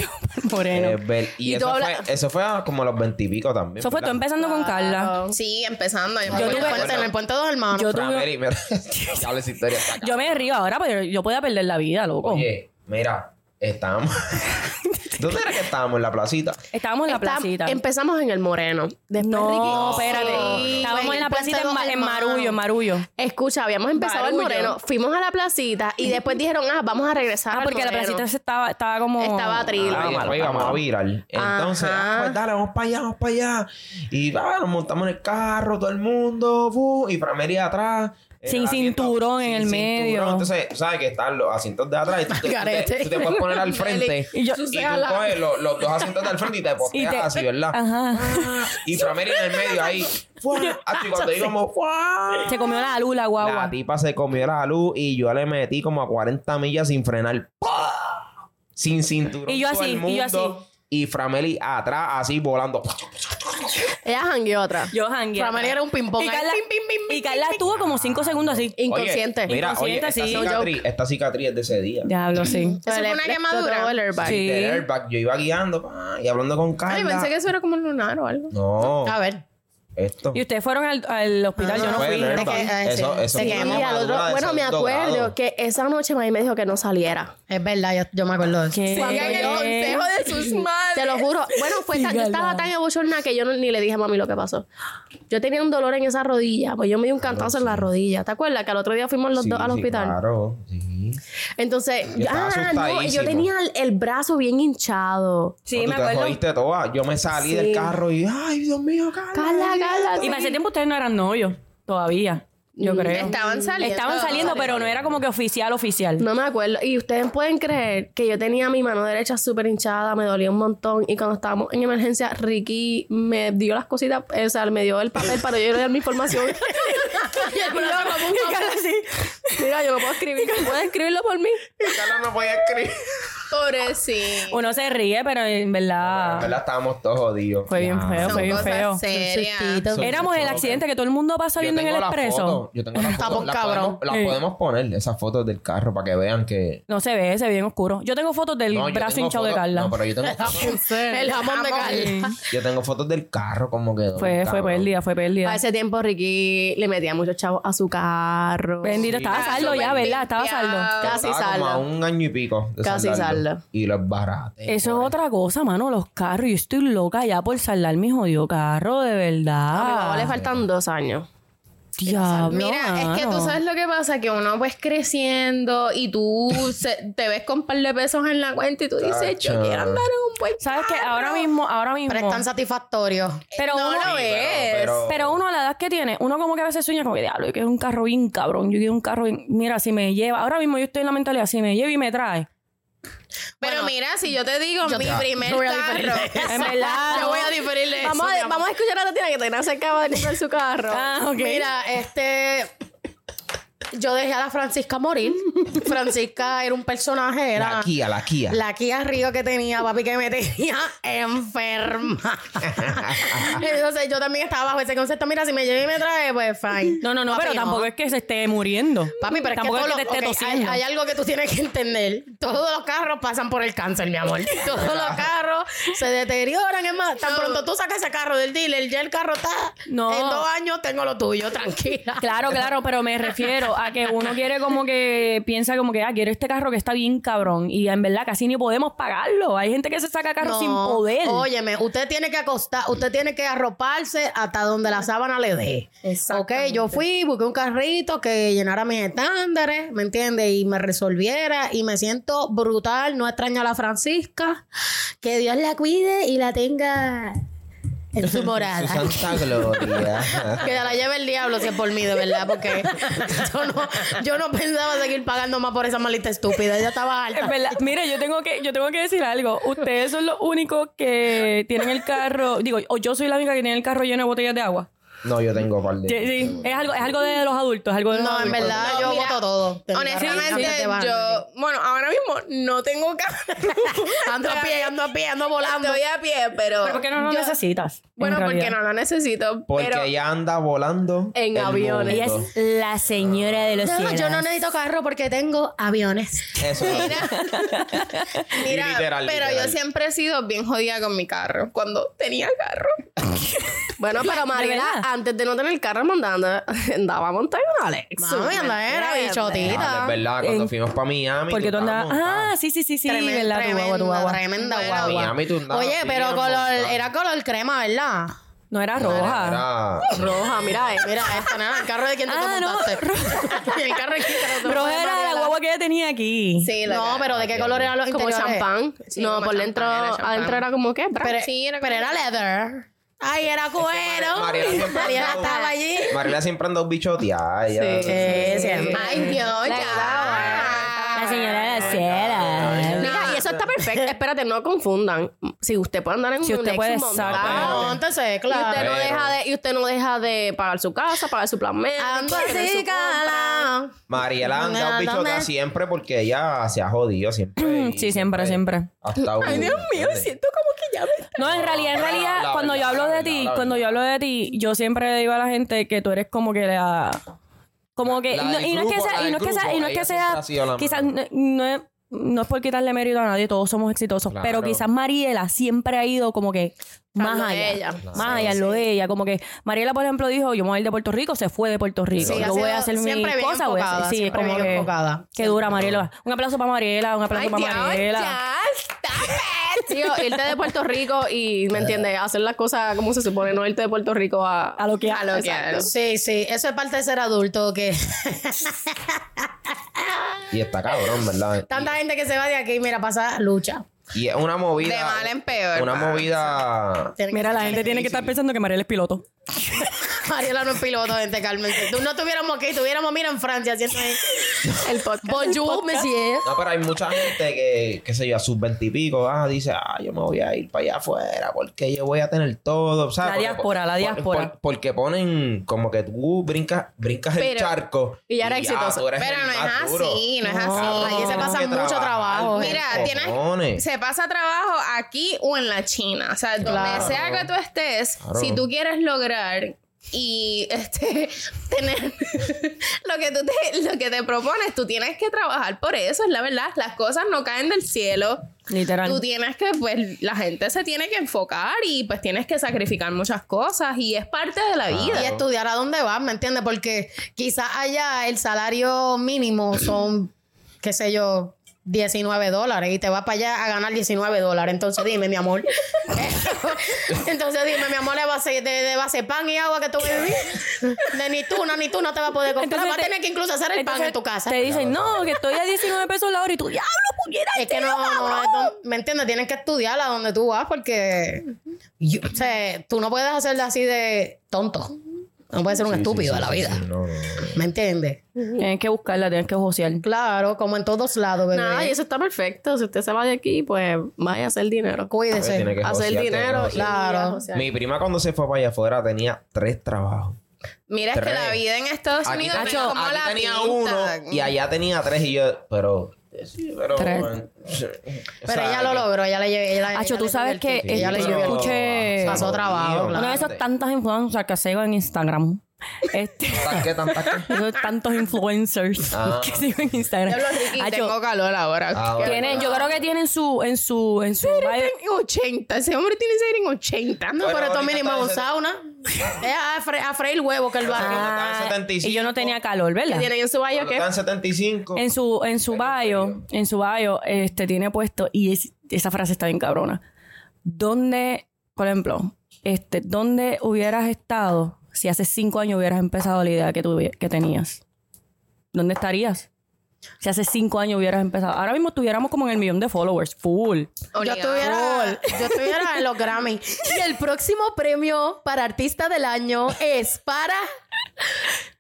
moreno. Eh, ver- y Y eso fue, eso fue a como los veintipico también. Eso fue tú empezando con Carla. Sí, empezando. Yo, Yo me tuve el puente, en el puente dos hermanos. Yo tuve- Mary, mira, ya esa historia está acá. Yo me río ahora, pero yo podía perder la vida, loco. Oye, mira, Estábamos. ¿Dónde era que estábamos? En la placita. Estábamos en la Está- placita. Empezamos en el Moreno. Después no, Ricky- espérate. Sí, Estábamos güey, en la placita en, puente Ma- dos en Marullo, en. Marullo. Escucha, habíamos empezado el Barullo. Moreno, fuimos a la placita y después dijeron, ah, vamos a regresar Ah, al porque la Moreno. placita se estaba, estaba como... Estaba. Ah, y después íbamos a viral. Entonces, Ajá. ah, pues dale, vamos para allá, vamos para allá. Y ah, nos montamos en el carro, todo el mundo, fu, y Framelia atrás. Sin cinturón en el medio. Entonces, sabes que están los asientos de atrás y tú te, tú puedes poner al frente. Y yo- y tú coges los, los dos asientos del frente y te posteas te- así, ¿verdad? Ajá. Y Framelia en el medio ahí. Ah, y cuando íbamos. Se comió la luz, la guagua. La tipa se comió la luz y yo le metí como a 40 millas sin frenar. Sin cinturón. Y yo así, y yo así. Y Frameli atrás, así volando. Ella jangueó atrás. Yo jangueé. Framelia era un ping-pong. Y Carla, pim, pim, pim, y Carla estuvo como cinco segundos así. Inconsciente. Oye, mira, oye, Inconsciente, esta, sí. cicatriz, esta cicatriz es de ese día. Diablo, sí. Eso fue una quemadura. el airbag. Sí. Del airbag, yo iba guiando pa, y hablando con Carla. Ay, pensé que eso era como un lunar o algo. No, A ver. Esto. Y ustedes fueron al, al hospital, yo no fui. que- eh, Eso, sí. eso otro- bueno, me acuerdo que esa noche mami me dijo que no saliera. Es verdad, yo, yo me acuerdo de eso. El consejo de sus madres. Te lo juro. Bueno, fue tan- yo estaba tan emocionada que yo no- ni le dije a mami lo que pasó. Yo tenía un dolor en esa rodilla, pues yo me di un cantazo en la rodilla. ¿Te acuerdas que al otro día fuimos los Sí, dos al sí, hospital? Claro, sí. Entonces, Yo ah, no, yo tenía el, el brazo bien hinchado. Sí, No, me acuerdo. Yo me salí Sí. del carro y, ay, Dios mío, Carla. Carla, Y para ese tiempo ustedes no eran novios todavía, yo creo. Estaban saliendo. Estaban saliendo, pero no era como que oficial, oficial. No me acuerdo. Y ustedes pueden creer que yo tenía mi mano derecha súper hinchada, me dolía un montón. Y cuando estábamos en emergencia, Ricky me dio las cositas, o sea, me dio el papel para yo dar mi información. y el brazo como un Mira, yo no puedo escribir. ¿Puedes escribirlo por mí? Carla no podía escribir. Pobrecito. Uno se ríe, pero en En verdad verdad estábamos todos jodidos. fue bien feo, Son fue bien cosas feo. serias. Éramos el accidente que todo el mundo pasa Yo viendo en el expreso. Yo tengo las cabrón. podemos, las Sí. podemos poner, esas fotos del carro, para que vean que... No se ve, se ve bien oscuro. Yo tengo fotos del No, yo brazo tengo hinchado de fotos- Carla. No, pero yo tengo, fotos, El jamón de Carla. yo tengo fotos del carro como quedó. Fue, fue pérdida, fue pérdida. A ese tiempo Ricky le metía muchos chavos a su carro. Bendito, estaba Estaba saldo ya, ¿verdad? Estaba saldo. Casi Estaba como a saldo. un año y pico de Casi saldarlo. Y los barates. Eso es otra cosa, mano, los carros. Yo estoy loca ya por saldar mi jodido carro, de A mi mamá verdad. le faltan dos años. Diablo, Mira, es que tú sabes lo que pasa, que uno pues creciendo y tú se- te ves con un par de pesos en la cuenta y tú dices, yo quiero andar en un buen ¿Sabes qué? Ahora mismo, ahora mismo. Pero es tan satisfactorio. Pero No uno, lo Sí, pero- pero uno a la edad que tiene, uno como que a veces sueña como que diablo, yo quiero un carro bien cabrón, yo quiero un carro bien... Mira, si me lleva, ahora mismo yo estoy en la mentalidad, si me lleva y me trae. Pero Bueno, mira, si yo te digo mi te- primer yo carro. En verdad. Yo voy a diferirle Vamos eso, a, vamos a escuchar a Tatiana que Tatiana se acaba de comprar su carro. Ah, ok. Mira, este. Yo dejé a la Francisca morir. Francisca era un personaje, era. La Kia, la Kia. La Kia Río que tenía, papi, que me tenía enferma. Entonces yo también estaba bajo ese concepto. Mira, si me lleva y me trae, pues fine. No, no, no, Papi, pero tampoco es que se esté muriendo. Papi, pero es que, tampoco es que lo- te esté ok, hay, tosiendo. hay algo que tú tienes que entender. Todos los carros pasan por el cáncer, mi amor. Todos los carros se deterioran. Es más, tan pronto tú sacas ese carro del dealer, ya el carro está. No. En dos años tengo lo tuyo, tranquila. Claro, claro, pero me refiero a que uno quiere como que piensa como que, ah, quiero este carro que está bien cabrón y en verdad casi ni podemos pagarlo. Hay gente que se saca carros sin poder. Óyeme, usted tiene que acostar, usted tiene que arroparse hasta donde la sábana le dé. Ok, yo fui, busqué un carrito que llenara mis estándares, ¿me entiendes? Y me resolviera y me siento brutal, no extraño a la Francisca. Que Dios la cuide y la tenga en su Su morada. santa gloria. Que la lleve el diablo si es por mí, de verdad, porque yo no, yo no pensaba seguir pagando más por esa maldita estúpida. Ella estaba alta. Es verdad. Mire, yo tengo que, yo tengo que decir algo. Ustedes son los únicos que tienen el carro, digo, o yo soy la única que tiene el carro lleno de botellas de agua. No, yo tengo par de... Sí, sí. Es algo, es algo de los adultos, es algo de los No, en adultos. verdad, No, yo mira, voto todo. Honestamente, Sí, sí. yo, bueno, ahora mismo no tengo carro. Ando a pie, ando a pie, ando volando. Estoy a pie, pero. ¿Por qué no lo yo- necesitas? en Bueno, porque realidad? no lo necesito. Porque pero ella anda volando. En el aviones. Ella mundo. es la señora de los No, cielos. yo no necesito carro porque tengo aviones. Eso es. Mira, Literal, pero literal. yo siempre he sido bien jodida con mi carro. Cuando tenía carro. Bueno, pero Mariela, verdad? Antes de no tener carro, andaba, andaba montada en una Lexus. Mami, anda, era bichotita. Ah, es verdad, cuando fuimos para Miami. Porque tú andabas. Ah, sí, sí, sí, sí. Tremenda, ¿verdad? Tu guagua, tu guagua. tremenda guagua. Miami tú andabas Oye, pero bien color, era color crema, ¿verdad? No era roja. Era, Roja, mira, eh. Mira, esta nada, el carro de quién tú Ah, te no, montaste. el carro de quién te lo Roja era la guagua que ella tenía aquí. Sí, la No, cara. pero ¿de qué color eran los como interiores? champán. Sí, no, como por dentro, champán, era champán. adentro era como que Pero, Sí, era pero como- era leather. Ay, era cuero. Mariela estaba allí. Mariela siempre andó bichoteada. ella- Sí, siempre. Ay, Dios, ya. La señora de la eso está perfecto. Espérate, no confundan. Si usted puede andar en Si un usted puede, montado, entonces, y usted, claro. no deja de, y usted no deja de pagar su casa, pagar su plan médico. Mariela no bichoteada me- siempre porque ella se ha jodido siempre. Sí, siempre, siempre. Ha estado. Ay, Dios mío, siento como que ya me... No, en realidad, en realidad, la cuando yo hablo la de ti, cuando yo hablo de ti, yo siempre le digo a la gente que tú eres como que la. Como que. Y no es que sea. Y no es que sea. Quizás no es. No es por quitarle mérito a nadie, todos somos exitosos. Claro. Pero quizás Mariela siempre ha ido como que más allá. ella. Más allá, en lo de ella. Como que Mariela, por ejemplo, dijo: Yo me voy a ir de Puerto Rico, se fue de Puerto Rico. Sí, yo voy a hacer mi cosa. voy a hacer- enfocada, sí, como que. enfocada. Qué dura, Mariela. Un aplauso para Mariela, un aplauso Ay, para Dios, Mariela. ya. Tío, irte de Puerto Rico y, ¿me entiendes? Hacer las cosas como se supone, no irte de Puerto Rico a... A lo que A lo que. Sí, sí, eso es parte de ser adulto, que Y está cabrón, ¿verdad? tanta gente que se va de aquí, mira, pasa lucha. Y es una movida. De mal en peor, Una movida. Que- Mira, la gente tiene que estar pensando que Mariela es piloto. Mariela no es piloto, gente, cálmense. Tú no tuviéramos aquí, tuviéramos, mira, en Francia haciendo. El podcast. Bonjour, monsieur. No, pero hay mucha gente que, qué sé yo, a sus veintipico, ah, dice, ah, yo me voy a ir para allá afuera porque yo voy a tener todo, ¿sabes? La Porque- diáspora, la por- diáspora. por- porque ponen como que tú brincas, brincas el charco. y ya era exitoso. Pero no es así, no es No, así. ahí se pasa que mucho trabajo, Mira, tienes, se pasa trabajo aquí o en la China. O sea, donde Claro. sea que tú estés, Claro. si tú quieres lograr y este tener lo que tú te, lo que te propones, tú tienes que trabajar por eso, es la verdad. Las cosas no caen del cielo. Literal. Tú tienes que, pues, la gente se tiene que enfocar y pues tienes que sacrificar muchas cosas y es parte de la vida. Y estudiar a dónde vas, ¿me entiendes? Porque quizás allá el salario mínimo son, qué sé yo, 19 dólares y te vas para allá a ganar 19 dólares. Entonces dime, mi amor. Entonces dime, mi amor, de base, de, de base pan y agua que tú vas a vivir. De ni tú, no, ni tú no te vas a poder comprar. Entonces vas a te- tener que incluso hacer el pan en tu casa. Te dicen, no, que estoy a 19 pesos la hora y tú, diablo, puñera. Es que no, no, ¿me entiendes? Tienes que estudiar a donde tú vas porque yo- o sea, tú no puedes hacerlo así de tonto. No puedes ser un Sí, estúpido sí, de la vida. sí, no, no, no. ¿Me entiendes? Tienes que buscarla, tienes que josear. Claro, como en todos lados, bebé. Nada, y eso está perfecto. Si usted se va de aquí, pues vaya a hacer dinero. Cuídese. Tiene que Hacer josear, dinero. que. Claro. Mi prima cuando se fue para allá afuera tenía tres trabajos. Mira, es que la vida en Estados Aquí, Unidos tenía, como aquí la tenía uno y allá tenía tres y yo, pero... Sí, pero... Tres. Pero ella lo logró, ella le ella, ella Hacho, tú le sabes subió el que kit, ella le yo escuché- Pasó trabajo, claro. Una de esas tantas influencers que sigo en Instagram. Este. ¿Tantas qué? esos tantos influencers Ah. que sigo en Instagram. Diablo, Ricky, tengo calor ahora. Ah, bueno. tienen, yo creo que tienen su, en su, en su bio- En 80. Ese hombre tiene que ser en 80. No, Bueno, pero esto ahorita mínimo un sauna. Es a, fre- a freír huevo que él va Ah, 75. y yo no tenía calor, ¿verdad? ¿Tienen en su baño qué? Está en 75. En su, en su bio, en su bio, este, tiene puesto, y es- esa frase está bien cabrona. ¿Dónde, por ejemplo, este, dónde hubieras estado si hace cinco años hubieras empezado la idea que, tuvi- que tenías? ¿Dónde estarías? Si hace cinco años hubieras empezado. Ahora mismo estuviéramos como en el millón de followers, full. Yo estuviera, yo estuviera en los Grammy. Y el próximo premio para artista del año es para.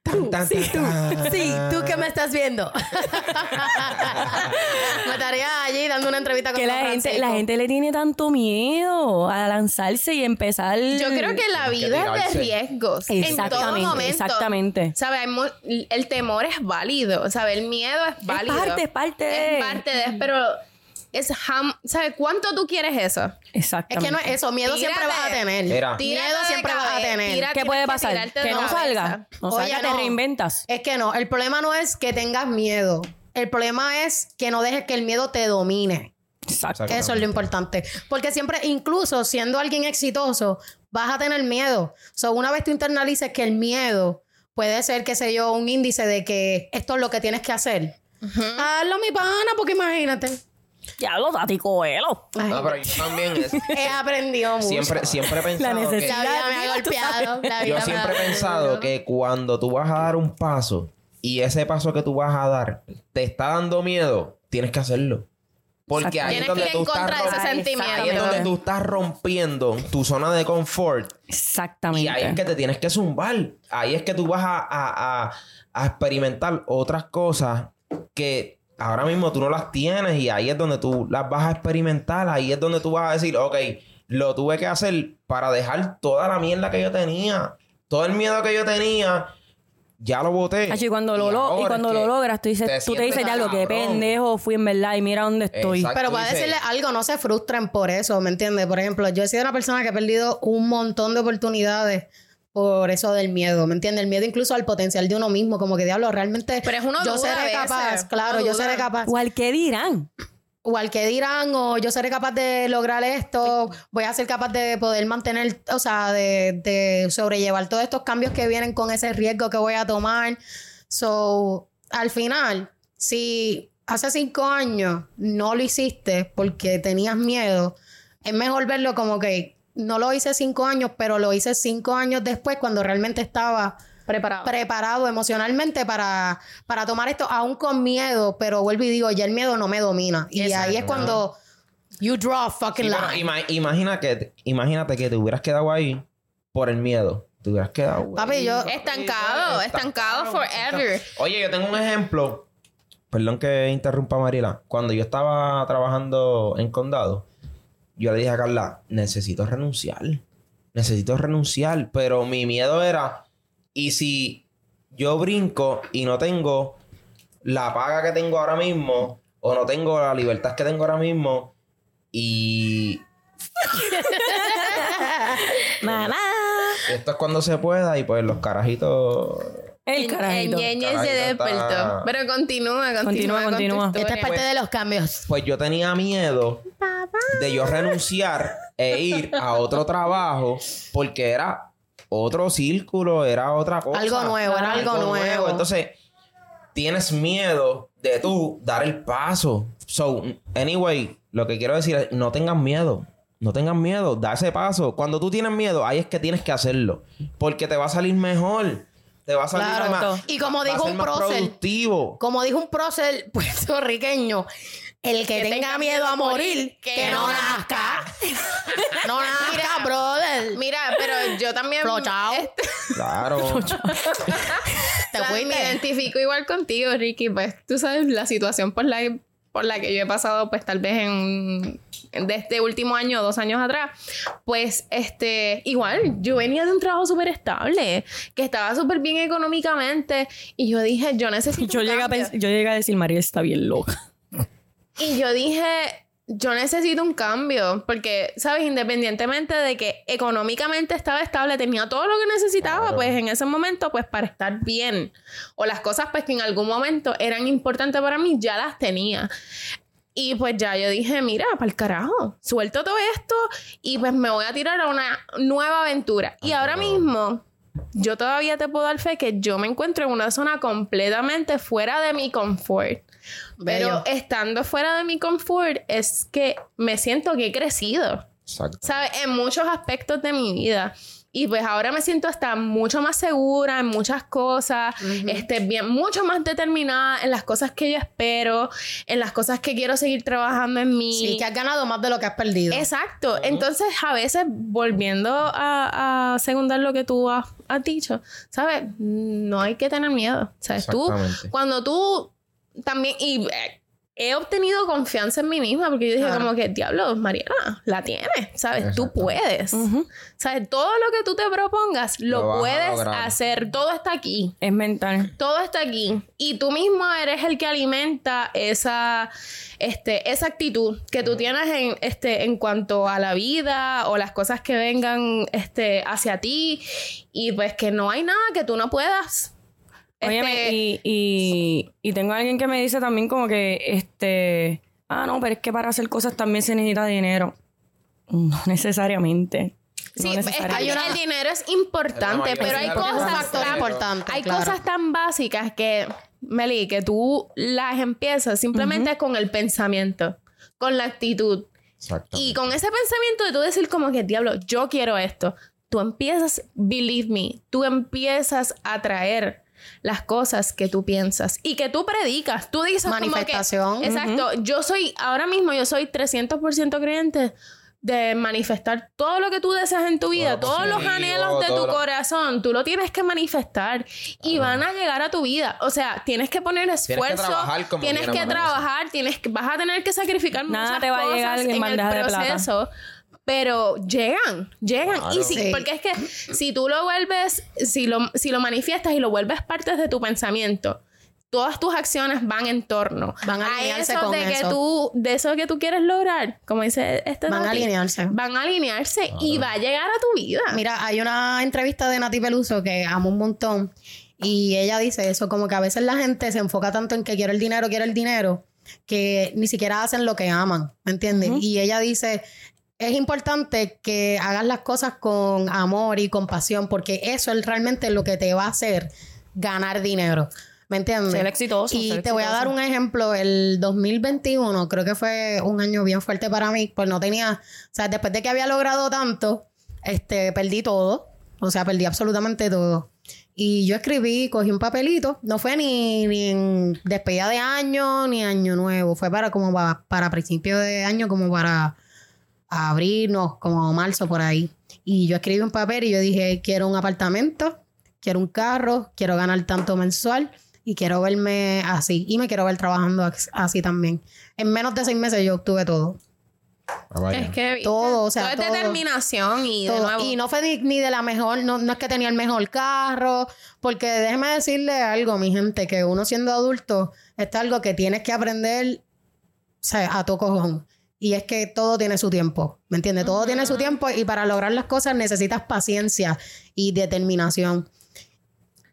Tan, tan, Sí, tú. tan. Sí, tú que me estás viendo. me estaría allí dando una entrevista con Que la gente, la gente le tiene tanto miedo a lanzarse y empezar. Yo creo que la vida es de riesgos. En todo momento. exactamente. Mu- El temor es válido. ¿Sabes? El miedo es válido. parte, es parte de- Es parte de. Pero. Es ham- ¿Sabes cuánto tú quieres eso? Es Exactamente. que no es eso, miedo siempre Tírate. vas a tener. Mira. Tírate Miedo siempre vas a tener. tira- ¿Qué puede pasar? Que no salga. No Oye, salga, te reinventas. Es que no, el problema no es que tengas miedo. El problema es que no dejes que el miedo te domine. Exacto. Eso es lo importante. Porque siempre, incluso siendo alguien exitoso, vas a tener miedo. So, una vez tú internalices que el miedo puede ser, qué sé yo, un índice de que esto es lo que tienes que hacer. Hazlo, mi pana, porque imagínate. Ya lo tático, elo. Ay, No, pero yo también es- he aprendido mucho. siempre, siempre he pensado que- necesidad. La vida me ha golpeado. la vida Yo me siempre ha- he pensado que cuando tú vas a dar un paso y ese paso que tú vas a dar te está dando miedo, tienes que hacerlo. Porque ahí es Tienes donde que ir tú en estás contra de ese rom- sentimiento. Ahí es donde tú estás rompiendo tu zona de confort Exactamente. y ahí es que te tienes que zumbar. Ahí es que tú vas a, a- a- a experimentar otras cosas que ahora mismo tú no las tienes y ahí es donde tú las vas a experimentar. Ahí es donde tú vas a decir, ok, lo tuve que hacer para dejar toda la mierda que yo tenía. Todo el miedo que yo tenía, ya lo boté. Hacho, y cuando, lo, lo- y cuando lo logras, tú, dices, te tú te dices, ya lo que cabrón". pendejo fui en verdad y mira dónde estoy. Exacto. Pero para dices- decirle algo, no se frustren por eso, ¿me entiendes? Por ejemplo, yo he sido una persona que he perdido un montón de oportunidades por eso del miedo, ¿me entiendes? El miedo incluso al potencial de uno mismo, como que diablo, realmente Pero es uno yo seré veces, capaz, claro, yo seré capaz. ¿O al qué dirán? O al que dirán, o yo seré capaz de lograr esto, voy a ser capaz de poder mantener, o sea, de, de sobrellevar todos estos cambios que vienen con ese riesgo que voy a tomar. So, al final, si hace cinco años no lo hiciste porque tenías miedo, es mejor verlo como que no lo hice cinco años, pero lo hice cinco años después cuando realmente estaba Preparado. preparado emocionalmente para, para tomar esto, aún con miedo, pero vuelvo y digo, ya el miedo no me domina. Y ahí es cuando you draw a fucking Sí, line. ima- imagina que, imagínate que te hubieras quedado ahí por el miedo. Te hubieras quedado. ahí. Papi, yo- Estancado, estancado forever. Oye, yo tengo un ejemplo. Perdón que interrumpa Mariela. Cuando yo estaba trabajando en condado, yo le dije a Carla, necesito renunciar. Necesito renunciar. Pero mi miedo era, ¿y si yo brinco y no tengo la paga que tengo ahora mismo? O no tengo la libertad que tengo ahora mismo. Y esto es cuando se pueda. Y pues los carajitos... El carajito. El ñeñe se Carajito despertó. Pero continúa, continúa, Continúa, con tu continúa. historia. Esta es parte de los cambios. Pues yo tenía miedo de yo renunciar e ir a otro trabajo porque era otro círculo, era otra cosa. Algo nuevo, era algo nuevo. Entonces, tienes miedo de tú dar el paso. So, anyway, lo que quiero decir es, no tengas miedo. No tengas miedo, da ese paso. Cuando tú tienes miedo, ahí es que tienes que hacerlo. Porque te va a salir mejor. Te va a salir Claro. más. Y como va dijo un prócer. Como dijo un prócer puertorriqueño, el que, tenga, miedo a morir, que, no nazca. no nazca, brother. Mira, pero yo también. Flochao. este, Claro. Te o sea, me identifico igual contigo, Ricky. Pues tú sabes la situación por la, por la que yo he pasado, pues tal vez en. De este último año, dos años atrás, pues este, igual, yo venía de un trabajo súper estable, que estaba súper bien económicamente, y yo dije, yo necesito. Yo un llegué, a cambio. yo llegué a decir, María está bien loca. Y yo dije, yo necesito un cambio, porque, ¿sabes? Independientemente de que económicamente estaba estable, tenía todo lo que necesitaba, Claro. pues en ese momento, pues para estar bien. O las cosas, pues que en algún momento eran importantes para mí, ya las tenía. Y pues ya yo dije, mira, para el carajo, suelto todo esto y pues me voy a tirar a una nueva aventura. Y ahora mismo, yo todavía te puedo dar fe que yo me encuentro en una zona completamente fuera de mi confort. Pero estando fuera de mi confort es que me siento que he crecido, Exacto. ¿sabes? En muchos aspectos de mi vida. Y pues ahora me siento hasta mucho más segura en muchas cosas, este, bien, mucho más determinada en las cosas que yo espero, en las cosas que quiero seguir trabajando en mí. Sí, que has ganado más de lo que has perdido. Exacto. Entonces, a veces, volviendo a, a secundar lo que tú has, has dicho, ¿sabes? No hay que tener miedo. ¿Sabes? Tú, cuando tú también, y eh, he obtenido confianza en mí misma, porque yo dije Claro. como que, diablo, Mariana, la tienes, ¿sabes? Tú puedes. ¿Sabes? Todo lo que tú te propongas, lo, Lo puedes hacer. Todo está aquí. Es mental. Todo está aquí. Y tú mismo eres el que alimenta esa, este, esa actitud que tú tienes en, este, en cuanto a la vida o las cosas que vengan este, hacia ti. Y pues que no hay nada que tú no puedas. Óyeme, Este, y, y, y tengo alguien que me dice también como que, este, ah, no, pero es que para hacer cosas también se necesita dinero. No necesariamente. Sí, No necesariamente. el dinero es importante, pero hay cosas tan- importante, Hay claro. cosas tan básicas que, Meli, que tú las empiezas simplemente con el pensamiento, con la actitud. Y con ese pensamiento de tú decir como que, diablo, yo quiero esto. Tú empiezas, believe me, tú empiezas a traer las cosas que tú piensas y que tú predicas. Tú dices como que- Manifestación. exacto. Yo soy, ahora mismo yo soy 300% creyente de manifestar todo lo que tú deseas en tu vida, Todo lo todos los anhelos de tu lo- corazón, tú lo tienes que manifestar y van a llegar a tu vida. O sea, tienes que poner esfuerzo, trabajar como tienes que trabajar, tienes que, vas a tener que sacrificar Nada muchas te va a cosas llegar en en el bandeja de plata. Pero llegan, llegan. Claro. Y si, Sí. porque es que si tú lo vuelves, si lo, si lo manifiestas y lo vuelves parte de tu pensamiento, todas tus acciones van en torno Van a alinearse con de que eso. tú, de eso que tú quieres lograr, como dice este Van a alinearse. Van a alinearse y va a llegar a tu vida. Mira, hay una entrevista de Nati Peluso que amo un montón y ella dice eso, como que a veces la gente se enfoca tanto en que quiere el dinero, quiere el dinero, que ni siquiera hacen lo que aman, ¿me entiendes? Y ella dice, es importante que hagas las cosas con amor y compasión porque eso es realmente lo que te va a hacer ganar dinero. ¿Me entiendes? Ser exitoso, Y ser te voy a dar un ejemplo. El 2021 creo que fue un año bien fuerte para mí. Pues no tenía... O sea, después de que había logrado tanto, este, perdí todo. O sea, perdí absolutamente todo. Y yo escribí, cogí un papelito. No fue ni, ni en despedida de año, ni año nuevo. Fue para como para, para principio de año, como para abril, no, como marzo por ahí. Y yo escribí un papel y yo dije, quiero un apartamento, quiero un carro, quiero ganar tanto mensual y quiero verme así. Y me quiero ver trabajando así también. En menos de seis meses yo obtuve todo. Ah. Es que. Todo, o sea, Todo es determinación y de Todo. nuevo. Y no fue ni, ni de la mejor, no, no es que tenía el mejor carro, porque déjeme decirle algo, mi gente, que uno siendo adulto, es algo que tienes que aprender o sea, a tu cojón. Y es que todo tiene su tiempo, ¿me entiendes? Todo tiene su tiempo y para lograr las cosas necesitas paciencia y determinación.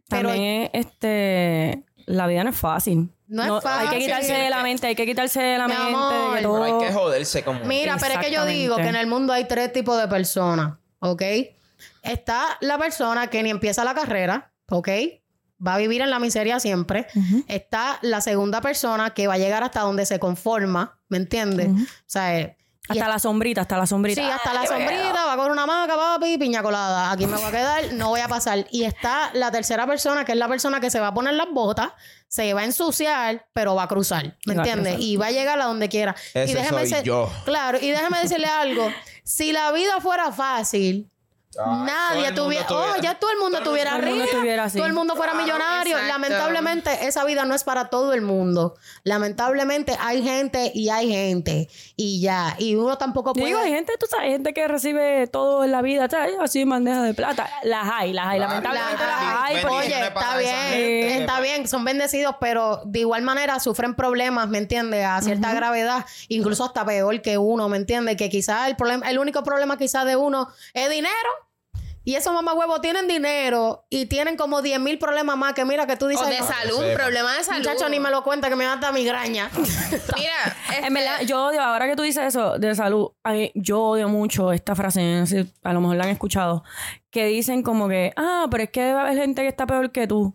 Pero También, este, la vida no es fácil. No es Hay que fácil. quitarse de la mente, hay que quitarse de la Mi mente amor. de Pero hay que joderse como... Mira, pero es que yo digo que en el mundo hay tres tipos de personas, ¿ok? Está la persona que ni empieza la carrera, ¿ok? Va a vivir en la miseria siempre. Está la segunda persona que va a llegar hasta donde se conforma, ¿me entiendes? O sea, eh, y Hasta la sombrita, hasta la sombrita. Sí, hasta la sombrita, va con una maca, papi, piña colada. Aquí me voy a quedar, no voy a pasar. Y está la tercera persona, que es la persona que se va a poner las botas, se va a ensuciar, pero va a cruzar. ¿Me entiendes? Y va a llegar a donde quiera. Ese y déjeme soy yo. Claro, y déjame decirle algo. Si la vida fuera fácil, Nadie tuviera. tuviera- Oh, ya todo el mundo tuviera todo el mundo así. Todo el mundo fuera millonario. exacto. Lamentablemente, esa vida no es para todo el mundo. Lamentablemente, hay gente y hay gente. Y ya. Y uno tampoco puede. digo, hay gente, tú sabes, hay gente que recibe todo en la vida, ¿sabes? Así en bandeja de plata. Las hay, las hay, Claro. lamentablemente La- las hay. porque- Oye, está bien, gente. está bien, son bendecidos, pero de igual manera sufren problemas, ¿me entiendes? A cierta gravedad, incluso hasta peor que uno, ¿me entiendes? Que quizás el problema, el único problema quizás de uno es dinero. Y esos mamagüevos tienen dinero y tienen como 10 mil problemas más que mira que tú dices. o de "No, salud, sepa. problema de salud. Muchacho, ni me lo cuenta que me da hasta migraña. Mira, este, En verdad, yo odio, ahora que tú dices eso de salud, yo odio mucho esta frase, no sé, a lo mejor la han escuchado, que dicen como que, ah, pero es que va a haber gente que está peor que tú.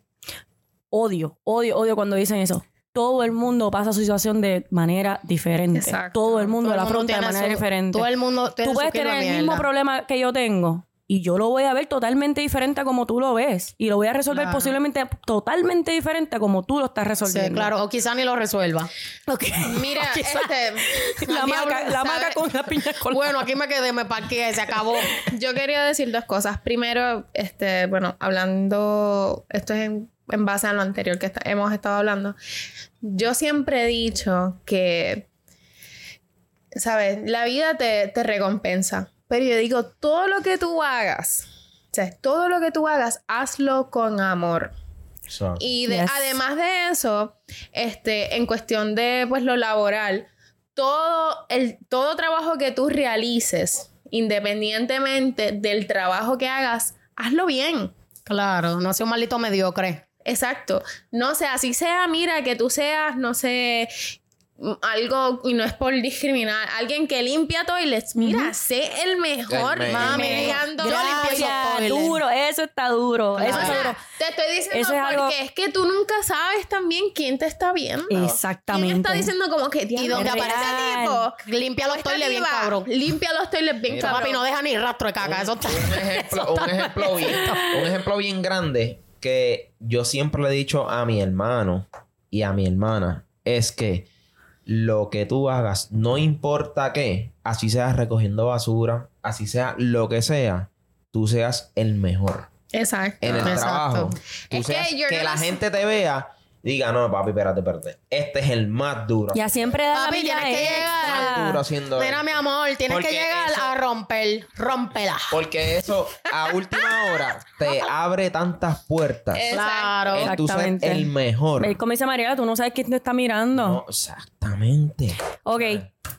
Odio, odio, odio cuando dicen eso. Todo el mundo pasa su situación de manera diferente. Exacto. Todo el mundo Todo el la afronta de manera su- diferente. todo el mundo tiene Tú puedes tener el mismo problema que yo tengo y yo lo voy a ver totalmente diferente a como tú lo ves. Y lo voy a resolver Claro. posiblemente totalmente diferente a como tú lo estás Sí, resolviendo. claro, o quizás ni lo resuelva. Ok. mira, Quizá este, la, maca, la ¿sabe? maca con la piña colada. Bueno, aquí me quedé, me parqué, se acabó. Yo quería decir dos cosas. Primero, este, bueno, hablando, esto es en, en base a lo anterior que está- hemos estado hablando. Yo siempre he dicho que, ¿sabes? La vida te, te recompensa. Pero yo digo, todo lo que tú hagas, o sea, todo lo que tú hagas, hazlo con amor. Exacto. Y de- Yes. además de eso, este, en cuestión de pues lo laboral, todo el todo trabajo que tú realices, independientemente del trabajo que hagas, hazlo bien. Claro, no sea un maldito mediocre. Exacto. No sé, así sea, mira, que tú seas, no sé, algo, y no es por discriminar, alguien que limpia toilets, mira, sé el mejor, El mejor. mami, Yo limpio duro, eso está duro. Eso está duro. te estoy diciendo Eso es porque algo- es que tú nunca sabes también quién te está viendo. Exactamente. ¿Quién está diciendo como que Y donde Es aparece real. tipo? Limpia los toilets bien cabrón. Limpia los toilets bien Mira, cabrón. Papi, no deja ni rastro de caca. Eso está... un ejemplo, un ejemplo bien, un ejemplo bien grande que yo siempre le he dicho a mi hermano y a mi hermana es que lo que tú hagas, no importa qué, así seas recogiendo basura, así sea lo que sea, tú seas el mejor Exacto. en el Exacto. trabajo. Tú Es que seas- you're que la gente te vea, diga, no, papi, espérate, espérate. Este es el más duro. Ya siempre da la Papi, tienes que extra. Más duro haciendo Mira, mi amor, tienes Porque que llegar eso- a romper. Rómpela. Porque eso a última hora te abre tantas puertas. Claro. El tú Exactamente. el mejor. Eh, Como dice María, tú no sabes quién te está mirando. No, exactamente. Ok.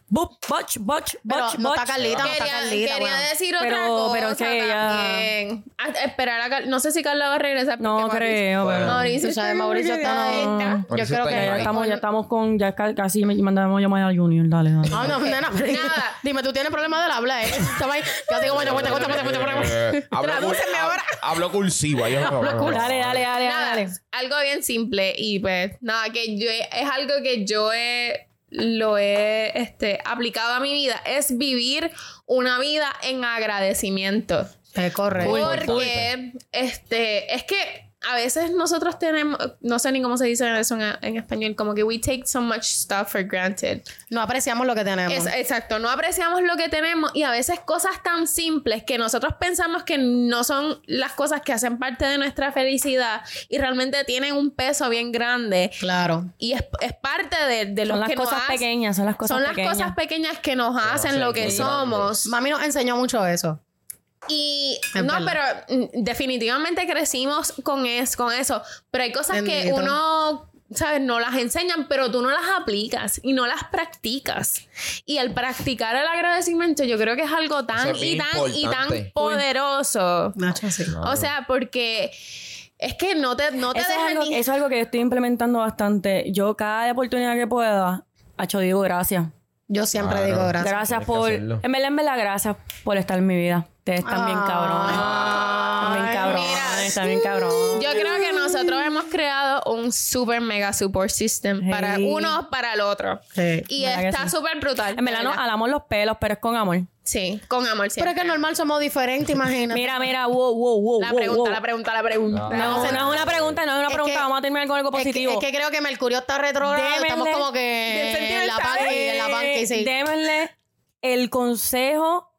Bup, botch, botch, Pero botch, no está botch. Carlita, no está Quería, Carlita. quería bueno. decir Pero- otra cosa pero es que ella- también. A- esperar a Car- No sé si Carla va a regresar. No creo, Bueno. pero... Mauricio, está Mauricio está- pegadita. Yo Mauricio creo está que Ya ya estamos con... Ya ca- casi me mandamos llamar a Junior. Dale, dale. Ah, no, nena, Nada. Dime, tú tienes problemas del habla, ¿eh? Estaba ahí, casi como, cuenta, cuenta, cuenta, cuenta, cuenta. Eh, hablo Tradúceme ahora. Hablo cursiva. Yo Dale, dale, dale, dale. algo bien simple y pues nada, que yo he- es algo que yo he lo he este, aplicado a mi vida, es vivir una vida en agradecimiento. Es correcto. Porque este, es que a veces nosotros tenemos, no sé ni cómo se dice eso en, en español, como que we take so much stuff for granted. No apreciamos lo que tenemos. Es- exacto, no apreciamos lo que tenemos y a veces cosas tan simples que nosotros pensamos que no son las cosas que hacen parte de nuestra felicidad y realmente tienen un peso bien grande Claro. y es, es parte de, de lo Son las que nos cosas hace- pequeñas, son las cosas son las pequeñas. cosas pequeñas que nos hacen hacen lo que somos. Mami nos enseñó mucho eso. Y Es no, verdad. pero mm, definitivamente crecimos con, es, con eso. Pero hay cosas que uno, ¿sabes? No las enseñan, pero tú no las aplicas y no las practicas. Y el practicar el agradecimiento, yo creo que es algo tan y tan y tan importante. poderoso. Nacho, sí. O sea, porque es que no te, no te Eso es, dejan algo, ni... eso es algo que yo estoy implementando bastante. Yo cada oportunidad que pueda, hecho digo gracias. Yo siempre Claro. digo gracias. Gracias por... En verdad, en verdad, gracias por estar en mi vida. Ustedes están bien cabrones. Están bien cabrones. mira. Están bien cabrones. Yo creo que nosotros hemos creado un super mega support system para uno para el otro. Sí. Y ¿Verdad que está sí? súper brutal. En verdad, de no alamos los pelos, pero es con amor. Sí, con amor Pero siempre. es que normal somos diferentes, imagínate. Mira, mira, wow, wow, wow. La wow, pregunta, wow. la pregunta, la pregunta. No, no es una pregunta, no es una Es pregunta. que- Vamos a terminar con algo Es que, positivo. es que creo que Mercurio está retrógrado. Démenle- Estamos como Bien que en la panqui, en la panqui, sí. Démenle el consejo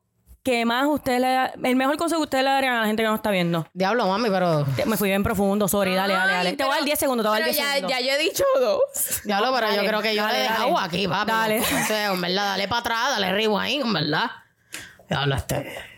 que más usted le da, el mejor consejo que ustedes le darían a la gente que no está viendo. Diablo, mami, pero... Te- Me fui bien profundo, sorry, dale, dale, dale. Ay, te voy a dar pero- 10 segundos, te voy a dar pero 10 ya, segundos. ya yo he dicho dos. Diablo, pero yo Dale, creo que yo dale, le he dale. dejado aquí, papi. Dale. O sea, en verdad, dale para atrás, dale rewind, en verdad. Diablo, este...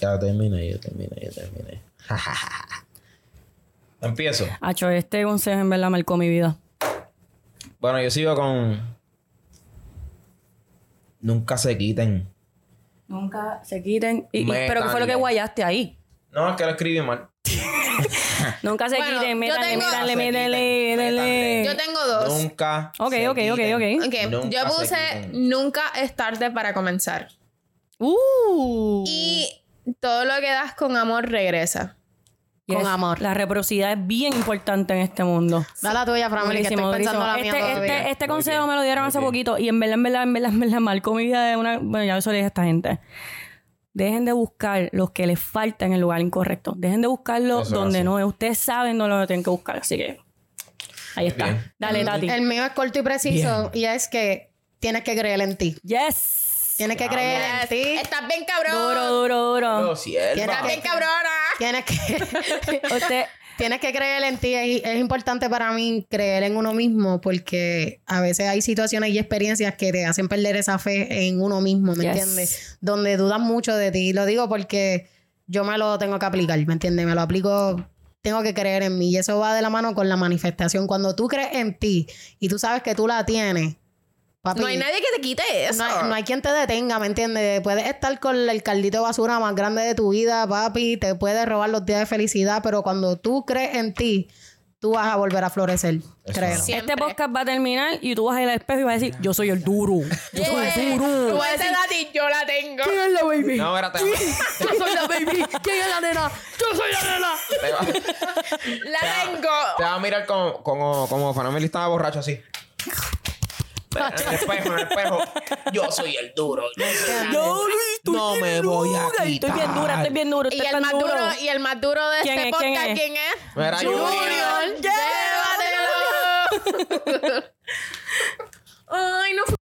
Ya terminé, ya terminé, ya terminé. Empiezo. Acho, este consejo en verdad marcó mi vida. Bueno, yo sigo con. Nunca se quiten. Nunca se quiten. Y, y- pero ¿qué fue lo que guayaste ahí? No, es que lo escribí mal. Nunca se Bueno, quiten, yo métanle, tengo- métanle, Se quiten, métanle, métanle. Yo tengo dos. Nunca. Ok, se ok, ok, quiten. ok. Ok, Nunca yo se puse quiten. nunca es tarde para comenzar. Uh. Y todo lo que das con amor regresa. Con amor. La reciprocidad es bien importante en este mundo. Dale la tuya, Family, que estoy Durísimo, pensando la durísimo. mía Este, este, este consejo bien, me lo dieron muy hace bien. poquito y en verdad, en verdad, en verdad, en verdad marcó mi vida de una... Bueno, ya eso le dije a esta gente. Dejen de buscar los que les falta en el lugar incorrecto. Dejen de buscarlo Eso es donde no es. Ustedes saben dónde lo tienen que buscar. Así que ahí está. Bien. Dale, Tati. El mío es corto y preciso y es que tienes que creer en ti. Yes. Tienes que creer en ti. Estás bien cabrón. Duro, duro, duro. No. Estás bien cabrona. Tienes que... Usted... Tienes que creer en ti. Es, es importante para mí creer en uno mismo porque a veces hay situaciones y experiencias que te hacen perder esa fe en uno mismo, ¿me Yes. entiendes? Donde dudas mucho de ti. Y lo digo porque yo me lo tengo que aplicar, ¿me entiendes? Me lo aplico, tengo que creer en mí. Y eso va de la mano con la manifestación. Cuando tú crees en ti y tú sabes que tú la tienes, Papi, No hay nadie que te quite eso. no hay, no hay quien te detenga, ¿me entiendes? Puedes estar con el caldito de basura más grande de tu vida, papi, te puedes robar los días de felicidad, pero cuando tú crees en ti, tú vas a volver a florecer, créelo. Siempre. Este podcast va a terminar y tú vas a ir al espejo y vas a decir, yo soy el duro. Yo soy el duro. Tú vas a decir, yo la tengo. ¿Quién es la baby? No, espérate. Yo soy la baby. ¿Quién es la nena? Yo soy la nena. La tengo. te va a mirar como, como, como Fanameli estaba borracho así el espejo, el espejo. Yo soy el duro. Yo, soy duro. No me voy a quitar. Estoy bien dura, estoy bien duro. Y el más duro? duro, y el de este es, podcast, ¿quién es? ¿quién Junior, llévatelo. Ay, no